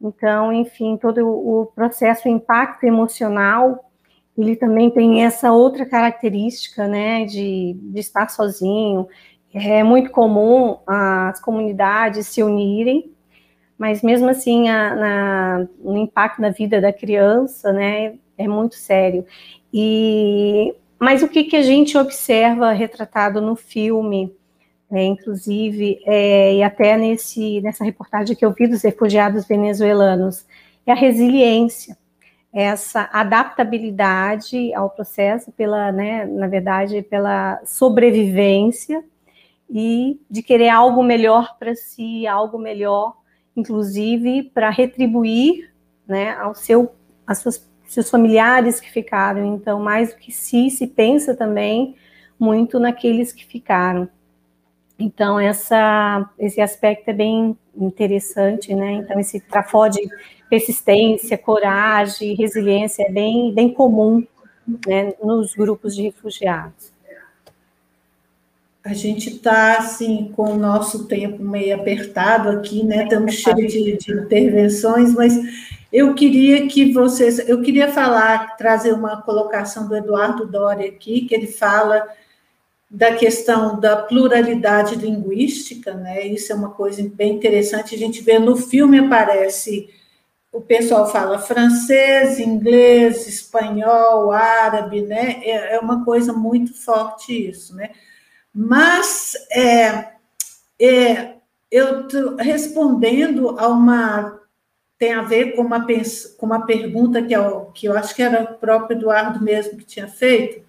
[SPEAKER 3] Então, enfim, todo o processo, o impacto emocional, ele também tem essa outra característica né, de, de estar sozinho. É muito comum as comunidades se unirem mas mesmo assim a, na, o impacto na vida da criança, né, é muito sério. E mas o que, que a gente observa retratado no filme, é, inclusive, é, e até nesse, nessa reportagem que eu vi dos refugiados venezuelanos, é a resiliência, essa adaptabilidade ao processo, pela, né, na verdade, pela sobrevivência e de querer algo melhor para si, algo melhor inclusive para retribuir né, ao seu, às suas, seus familiares que ficaram. Então, mais do que si, se pensa também muito naqueles que ficaram. Então, essa, esse aspecto é bem interessante, né? Então, esse trafó de persistência, coragem, resiliência é bem, bem comum né, nos grupos de refugiados.
[SPEAKER 1] A gente está, assim, com o nosso tempo meio apertado aqui, né? Estamos cheios de, de, intervenções, mas eu queria que vocês... Eu queria falar, trazer uma colocação do Eduardo Doria aqui, que ele fala da questão da pluralidade linguística, né? Isso é uma coisa bem interessante. A gente vê no filme aparece o pessoal fala francês, inglês, espanhol, árabe, né? É, é uma coisa muito forte isso, né? Mas é, é, eu respondendo a uma tem a ver com uma, com uma pergunta que eu, que eu acho que era o próprio Eduardo mesmo que tinha feito.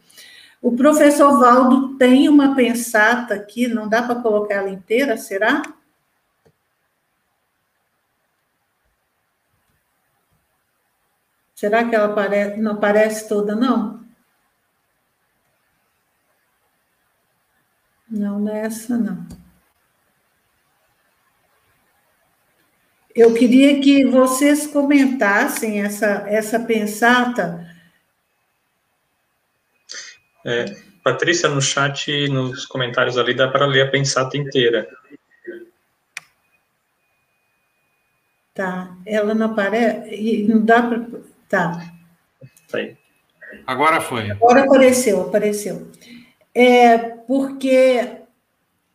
[SPEAKER 1] O professor Valdo tem uma pensata aqui, não dá para colocar ela inteira, será? Será que ela não aparece toda, não? Não, nessa não. eu queria que vocês comentassem essa, essa pensata.
[SPEAKER 4] É, Patrícia, no chat, nos comentários ali, dá para ler a pensata inteira.
[SPEAKER 1] Tá, ela não aparece, não dá para. Tá.
[SPEAKER 4] Tá aí.
[SPEAKER 2] Agora foi.
[SPEAKER 1] Agora apareceu, apareceu. É porque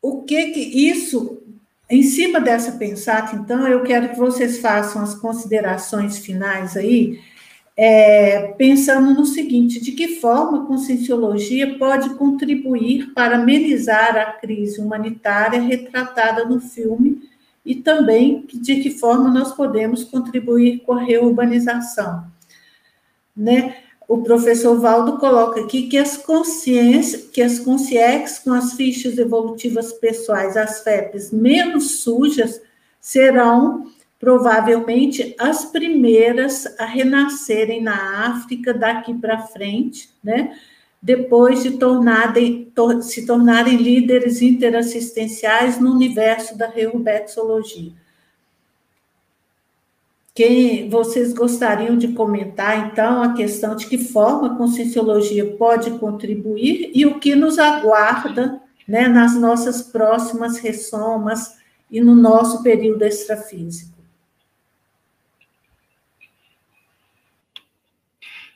[SPEAKER 1] o que que isso, em cima dessa pensata, então, eu quero que vocês façam as considerações finais aí, é, pensando no seguinte: de que forma a conscienciologia pode contribuir para amenizar a crise humanitária retratada no filme e também de que forma nós podemos contribuir com a reurbanização. Né? O professor Valdo coloca aqui que as consciências, que as consciex com as fichas evolutivas pessoais, as FEPs menos sujas, serão provavelmente as primeiras a renascerem na África daqui para frente, né? depois de tornarem, tor se tornarem líderes interassistenciais no universo da reubexologia. Quem vocês gostariam de comentar, então, a questão de que forma a conscienciologia pode contribuir e o que nos aguarda né, nas nossas próximas ressomas e no nosso período extrafísico?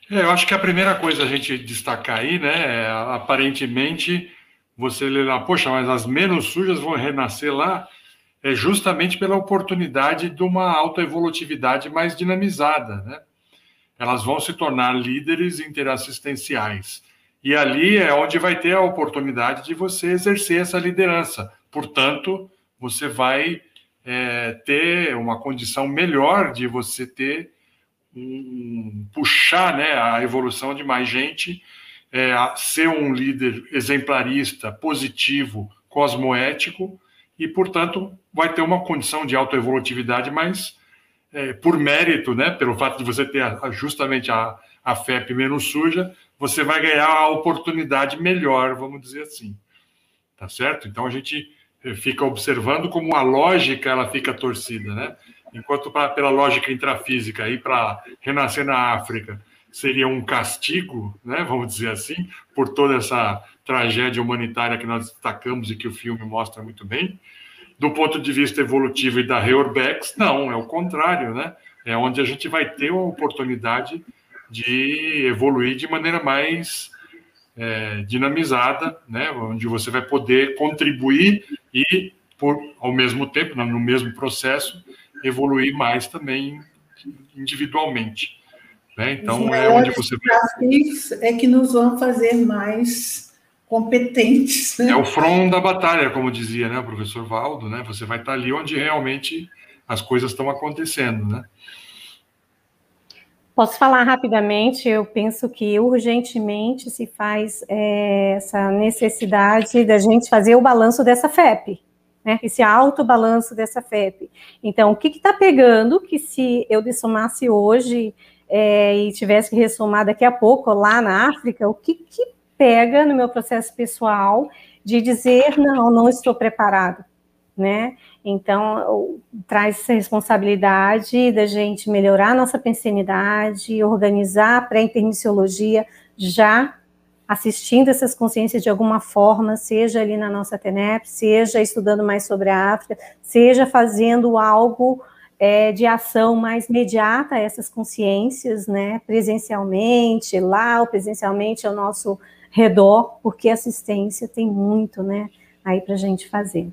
[SPEAKER 2] É, eu acho que a primeira coisa a gente destacar aí, né, é, aparentemente, você lê lá, poxa, mas as menos sujas vão renascer lá, é justamente pela oportunidade de uma autoevolutividade mais dinamizada, né? Elas vão se tornar líderes interassistenciais. E ali é onde vai ter a oportunidade de você exercer essa liderança. Portanto, você vai é, ter uma condição melhor de você ter um, puxar né, a evolução de mais gente, é, ser um líder exemplarista, positivo, cosmoético, e, portanto, vai ter uma condição de autoevolutividade mais é, por mérito, né, pelo fato de você ter justamente a, a FEP menos suja, você vai ganhar a oportunidade melhor, vamos dizer assim. Tá certo? Então a gente é, fica observando como a lógica ela fica torcida, né? enquanto pra, pela lógica intrafísica e para renascer na África seria um castigo, né, vamos dizer assim, por toda essa tragédia humanitária que nós destacamos e que o filme mostra muito bem. Do ponto de vista evolutivo e da Reurbex, não, é o contrário, né? É onde a gente vai ter a oportunidade de evoluir de maneira mais é, dinamizada, né? Onde você vai poder contribuir e, por, ao mesmo tempo, no mesmo processo, evoluir mais também individualmente. Né? Então, é onde você
[SPEAKER 1] desafios é que nos vão fazer mais competentes. Né?
[SPEAKER 2] É o front da batalha, como dizia né, o professor Valdo, né? Você vai estar ali onde realmente as coisas estão acontecendo, né?
[SPEAKER 3] Posso falar rapidamente? Eu penso que urgentemente se faz é, essa necessidade da gente fazer o balanço dessa FEP, né, esse alto balanço dessa FEP. Então, o que está pegando que se eu dessomasse hoje é, e tivesse que ressomar daqui a pouco lá na África, o que, que pega no meu processo pessoal de dizer, não, não estou preparado, né? Então, traz essa responsabilidade da gente melhorar nossa pensenidade, organizar a pré-intermissiologia já assistindo essas consciências de alguma forma, seja ali na nossa TENEP, seja estudando mais sobre a África, seja fazendo algo é, de ação mais imediata a essas consciências, né, presencialmente, lá ou presencialmente ao nosso redor, porque assistência tem muito, né, aí para a gente fazer.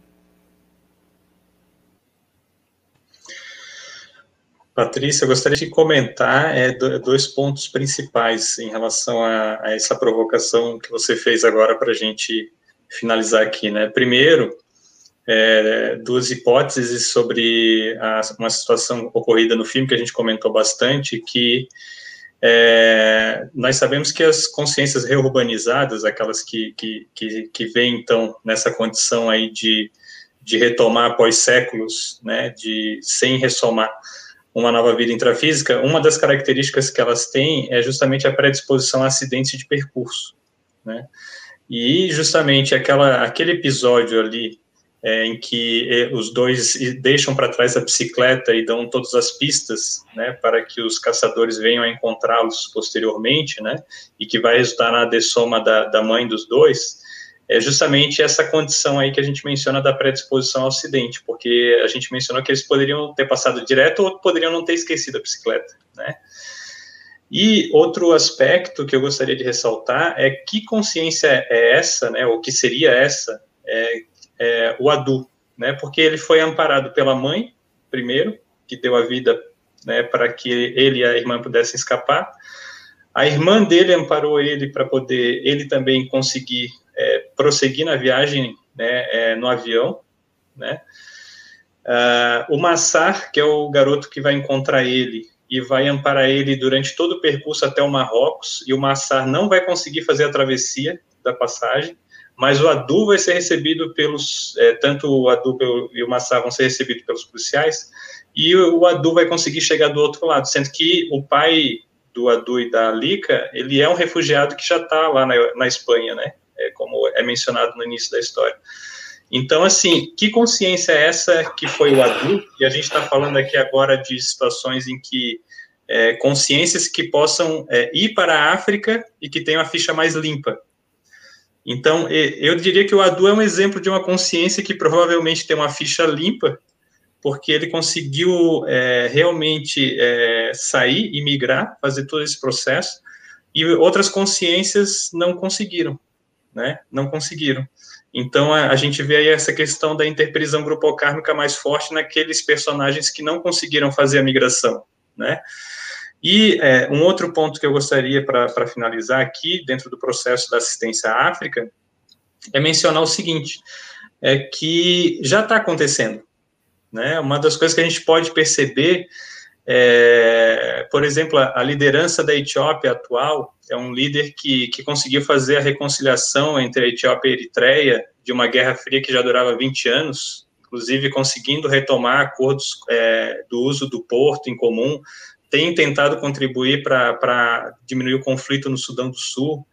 [SPEAKER 4] Patrícia, eu gostaria de comentar é, dois pontos principais em relação a, a essa provocação que você fez agora para a gente finalizar aqui. Né? Primeiro, é, duas hipóteses sobre a, uma situação ocorrida no filme que a gente comentou bastante, que é, nós sabemos que as consciências reurbanizadas, aquelas que, que, que, que vêm, então, nessa condição aí de, de retomar após séculos, né, de sem ressomar, uma nova vida intrafísica, uma das características que elas têm é justamente a predisposição a acidentes de percurso, né? E justamente aquela, aquele episódio ali é, em que é, os dois deixam para trás a bicicleta e dão todas as pistas, né, para que os caçadores venham a encontrá-los posteriormente, né, e que vai resultar na dessoma da, da mãe dos dois, é justamente essa condição aí que a gente menciona da predisposição ao acidente, porque a gente mencionou que eles poderiam ter passado direto ou poderiam não ter esquecido a bicicleta, né. E outro aspecto que eu gostaria de ressaltar é que consciência é essa, né, ou que seria essa, é, é, o Adu, né? Porque ele foi amparado pela mãe, primeiro, que deu a vida né, para que ele e a irmã pudessem escapar. A irmã dele amparou ele para poder ele também conseguir é, prosseguir na viagem né, é, no avião, né? Uh, o Massar, que é o garoto que vai encontrar ele e vai amparar ele durante todo o percurso até o Marrocos, e o Massar não vai conseguir fazer a travessia da passagem, mas o Adu vai ser recebido pelos, é, tanto o Adu e o Massá vão ser recebidos pelos policiais, e o Adu vai conseguir chegar do outro lado, sendo que o pai do Adu e da Lica, ele é um refugiado que já está lá na, na Espanha, né, é, como é mencionado no início da história. Então, assim, que consciência é essa que foi o Adu? E a gente está falando aqui agora de situações em que é, consciências que possam é, ir para a África e que tenham a ficha mais limpa, então, eu diria que o Adu é um exemplo de uma consciência que provavelmente tem uma ficha limpa, porque ele conseguiu é, realmente é, sair e migrar, fazer todo esse processo, e outras consciências não conseguiram, né? Não conseguiram. Então, a, a gente vê aí essa questão da interprisão grupocármica mais forte naqueles personagens que não conseguiram fazer a migração, né? E é, um outro ponto que eu gostaria para finalizar aqui, dentro do processo da assistência à África, é mencionar o seguinte: é que já está acontecendo. Né? Uma das coisas que a gente pode perceber, é, por exemplo, a, a, liderança da Etiópia atual é um líder que, que conseguiu fazer a reconciliação entre a Etiópia e a Eritreia de uma guerra fria que já durava 20 anos, inclusive conseguindo retomar acordos é, do uso do porto em comum, tem tentado contribuir para diminuir o conflito no Sudão do Sul.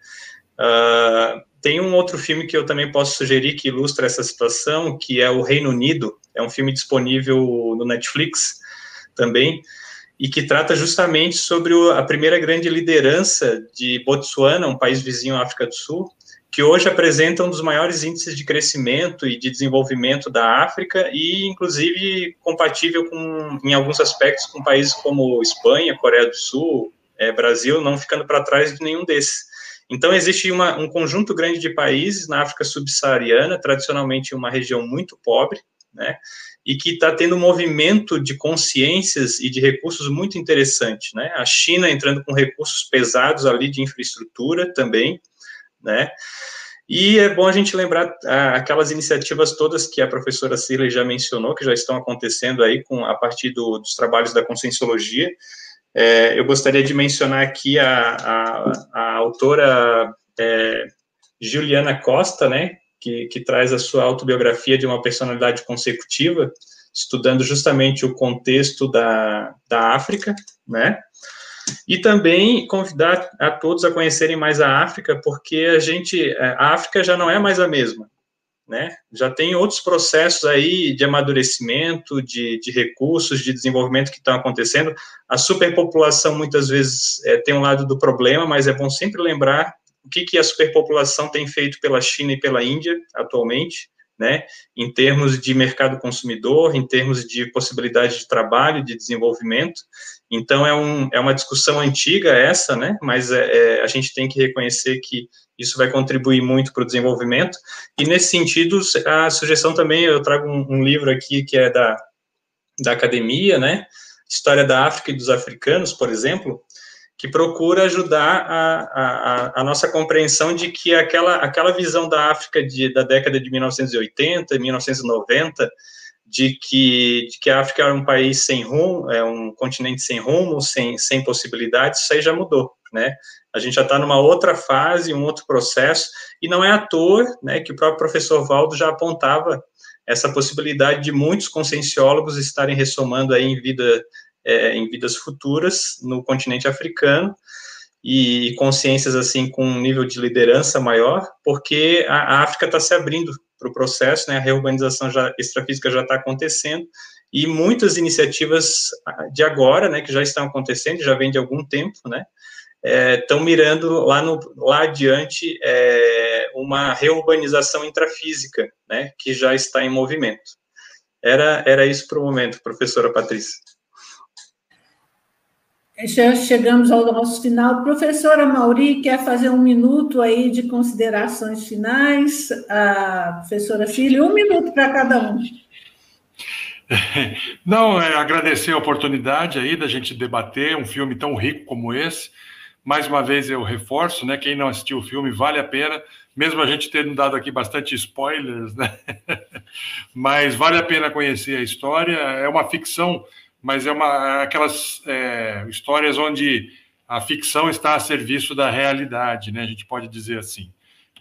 [SPEAKER 4] Uh, tem um outro filme que eu também posso sugerir que ilustra essa situação, que é o Reino Unido. É um filme disponível no Netflix também, e que trata justamente sobre a primeira grande liderança de Botsuana, um país vizinho à África do Sul, que hoje apresenta um dos maiores índices de crescimento e de desenvolvimento da África e, inclusive, compatível com, em alguns aspectos com países como Espanha, Coreia do Sul, é, Brasil, não ficando para trás de nenhum desses. Então, existe uma, um conjunto grande de países na África subsaariana, tradicionalmente uma região muito pobre, né, e que está tendo um movimento de consciências e de recursos muito interessante, né, a China entrando com recursos pesados ali de infraestrutura também, né? E é bom a gente lembrar ah, aquelas iniciativas todas que a professora Cirley já mencionou, que já estão acontecendo aí com, a partir do, dos trabalhos da conscienciologia. É, eu gostaria de mencionar aqui a, a, a autora é, Juliana Costa, né, que, que traz a sua autobiografia de uma personalidade consecutiva, estudando justamente o contexto da, da África, né, e também convidar a todos a conhecerem mais a África, porque a gente, é, a África já não é mais a mesma, né? Já tem outros processos aí de amadurecimento, de, de recursos, de desenvolvimento que estão acontecendo. A superpopulação muitas vezes é, tem um lado do problema, mas é bom sempre lembrar o que, que a superpopulação tem feito pela China e pela Índia atualmente, né, em termos de mercado consumidor, em termos de possibilidade de trabalho, de desenvolvimento. Então, é, um, é uma discussão antiga essa, né, mas é, é, a gente tem que reconhecer que isso vai contribuir muito para o desenvolvimento. E, nesse sentido, a sugestão também, eu trago um, um livro aqui que é da, da academia, né, História da África e dos Africanos, por exemplo, que procura ajudar a, a, a, nossa compreensão de que aquela, aquela visão da África de, da década de 1980, 1990, de que, de que a África era um país sem rumo, é um continente sem rumo, sem, sem possibilidades, isso aí já mudou, né? A gente já está numa outra fase, um outro processo, e não é à toa né, que o próprio professor Valdo já apontava essa possibilidade de muitos conscienciólogos estarem ressomando aí em vida é, em vidas futuras no continente africano e consciências assim com um nível de liderança maior, porque a, África está se abrindo o processo, né? A reurbanização já, extrafísica já está acontecendo, e muitas iniciativas de agora, né, que já estão acontecendo, já vem de algum tempo, né, estão é, mirando lá, no, lá adiante é, uma reurbanização intrafísica, né, que já está em movimento. Era, era isso para o momento, professora Patrícia.
[SPEAKER 1] Já chegamos ao nosso final. Professora Mauri, quer fazer um minuto aí de considerações finais? A professora Filho, um minuto para cada um.
[SPEAKER 2] Não, é agradecer a oportunidade aí da gente debater um filme tão rico como esse. Mais uma vez eu reforço, né? Quem não assistiu o filme vale a pena, mesmo a gente tendo dado aqui bastante spoilers, né? mas vale a pena conhecer a história. É uma ficção, mas é uma é aquelas é, histórias onde a ficção está a serviço da realidade, né? A gente pode dizer assim,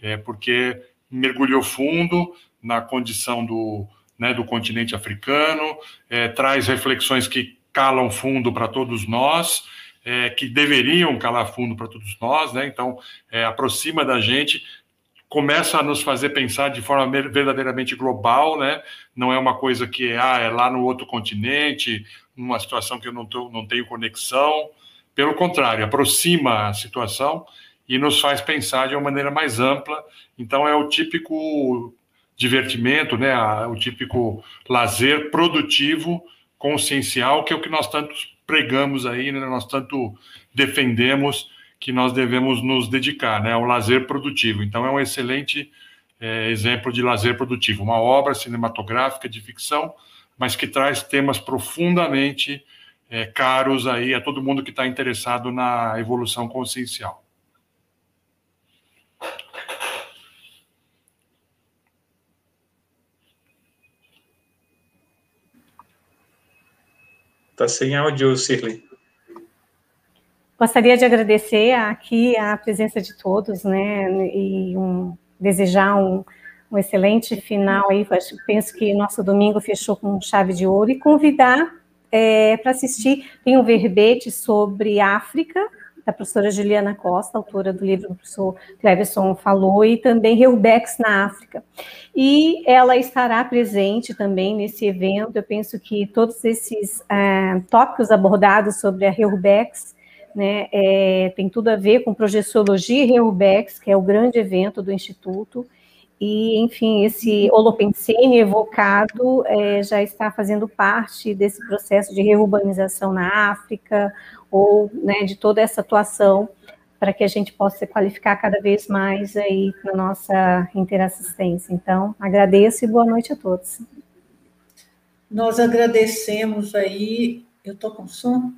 [SPEAKER 2] é porque mergulhou fundo na condição do né, do continente africano, é, traz reflexões que calam fundo para todos nós, é, que deveriam calar fundo para todos nós, né? Então, é, aproxima da gente, começa a nos fazer pensar de forma verdadeiramente global, né? Não é uma coisa que ah, é lá no outro continente, numa situação que eu não, tô, não tenho conexão. Pelo contrário, aproxima a situação e nos faz pensar de uma maneira mais ampla. Então, é o típico divertimento, né, o típico lazer produtivo, consciencial, que é o que nós tanto pregamos aí, né, nós tanto defendemos que nós devemos nos dedicar, né, ao lazer produtivo. Então é um excelente é, exemplo de lazer produtivo, uma obra cinematográfica de ficção, mas que traz temas profundamente é, caros aí a todo mundo que está interessado na evolução consciencial.
[SPEAKER 4] Está sem áudio, Cirley.
[SPEAKER 3] Gostaria de agradecer aqui a presença de todos, né, e um, desejar um, um, excelente final aí. Penso que nosso domingo fechou com chave de ouro e convidar é, para assistir. Tem um verbete sobre África, da professora Juliana Costa, autora do livro que o professor Cleverson falou, e também Reubex na África. E ela estará presente também nesse evento. Eu penso que todos esses é, tópicos abordados sobre a Reubex né, é, tem tudo a ver com projeciologia e Reubex, que é o grande evento do Instituto, e, enfim, esse holopensene evocado é, já está fazendo parte desse processo de reurbanização na África, ou né, de toda essa atuação para que a gente possa se qualificar cada vez mais aí na nossa interassistência. Então, agradeço e boa noite a todos.
[SPEAKER 1] Nós agradecemos aí, eu estou com som,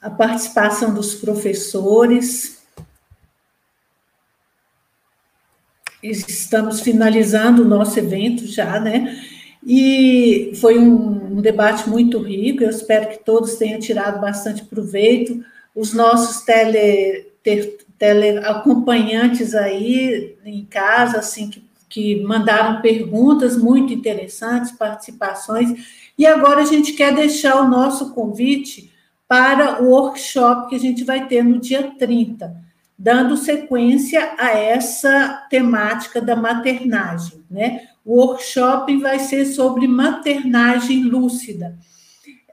[SPEAKER 1] a participação dos professores. Estamos finalizando o nosso evento já, né? E foi um, um, debate muito rico, eu espero que todos tenham tirado bastante proveito. Os nossos tele, ter, tele acompanhantes aí em casa, assim, que, que mandaram perguntas muito interessantes, participações. E agora a gente quer deixar o nosso convite para o workshop que a gente vai ter no dia 30, dando sequência a essa temática da maternagem, né? O workshop vai ser sobre maternagem lúcida.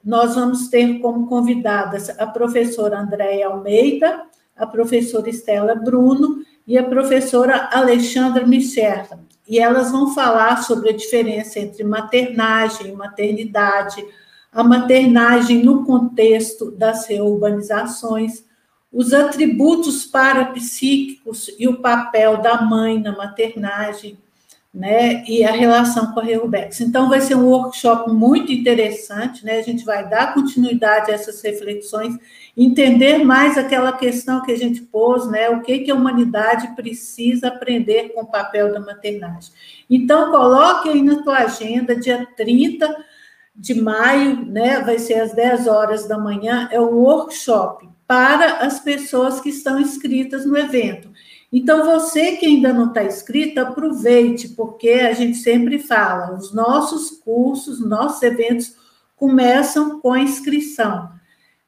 [SPEAKER 1] Nós vamos ter como convidadas a professora Andréia Almeida, a professora Estela Bruno e a professora Alexandra Micerta. E elas vão falar sobre a diferença entre maternagem e maternidade, a maternagem no contexto das reurbanizações, os atributos parapsíquicos e o papel da mãe na maternagem, né, e a relação com a Reubex. Então, vai ser um workshop muito interessante, né, a gente vai dar continuidade a essas reflexões, entender mais aquela questão que a gente pôs, né, o que, que a humanidade precisa aprender com o papel da maternagem. Então, coloque aí na tua agenda, dia 30 de maio, né, vai ser às 10 horas da manhã, é um workshop para as pessoas que estão inscritas no evento. Então, você que ainda não está inscrito, aproveite, porque a gente sempre fala, os nossos cursos, nossos eventos começam com a inscrição.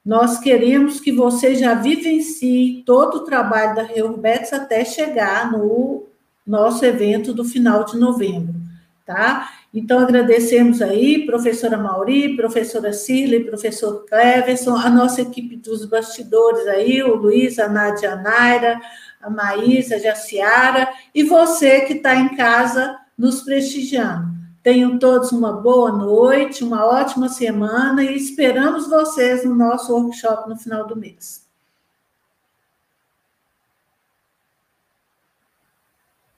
[SPEAKER 1] Nós queremos que você já vivencie todo o trabalho da Reurbex até chegar no nosso evento do final de novembro, tá? Então, agradecemos aí, professora Mauri, professora Cília, professor Cleverson, a nossa equipe dos bastidores aí, o Luiz, a Nádia a Naira, a Maísa, a Jaciara, e você que está em casa nos prestigiando. Tenham todos uma boa noite, uma ótima semana e esperamos vocês no nosso workshop no final do mês.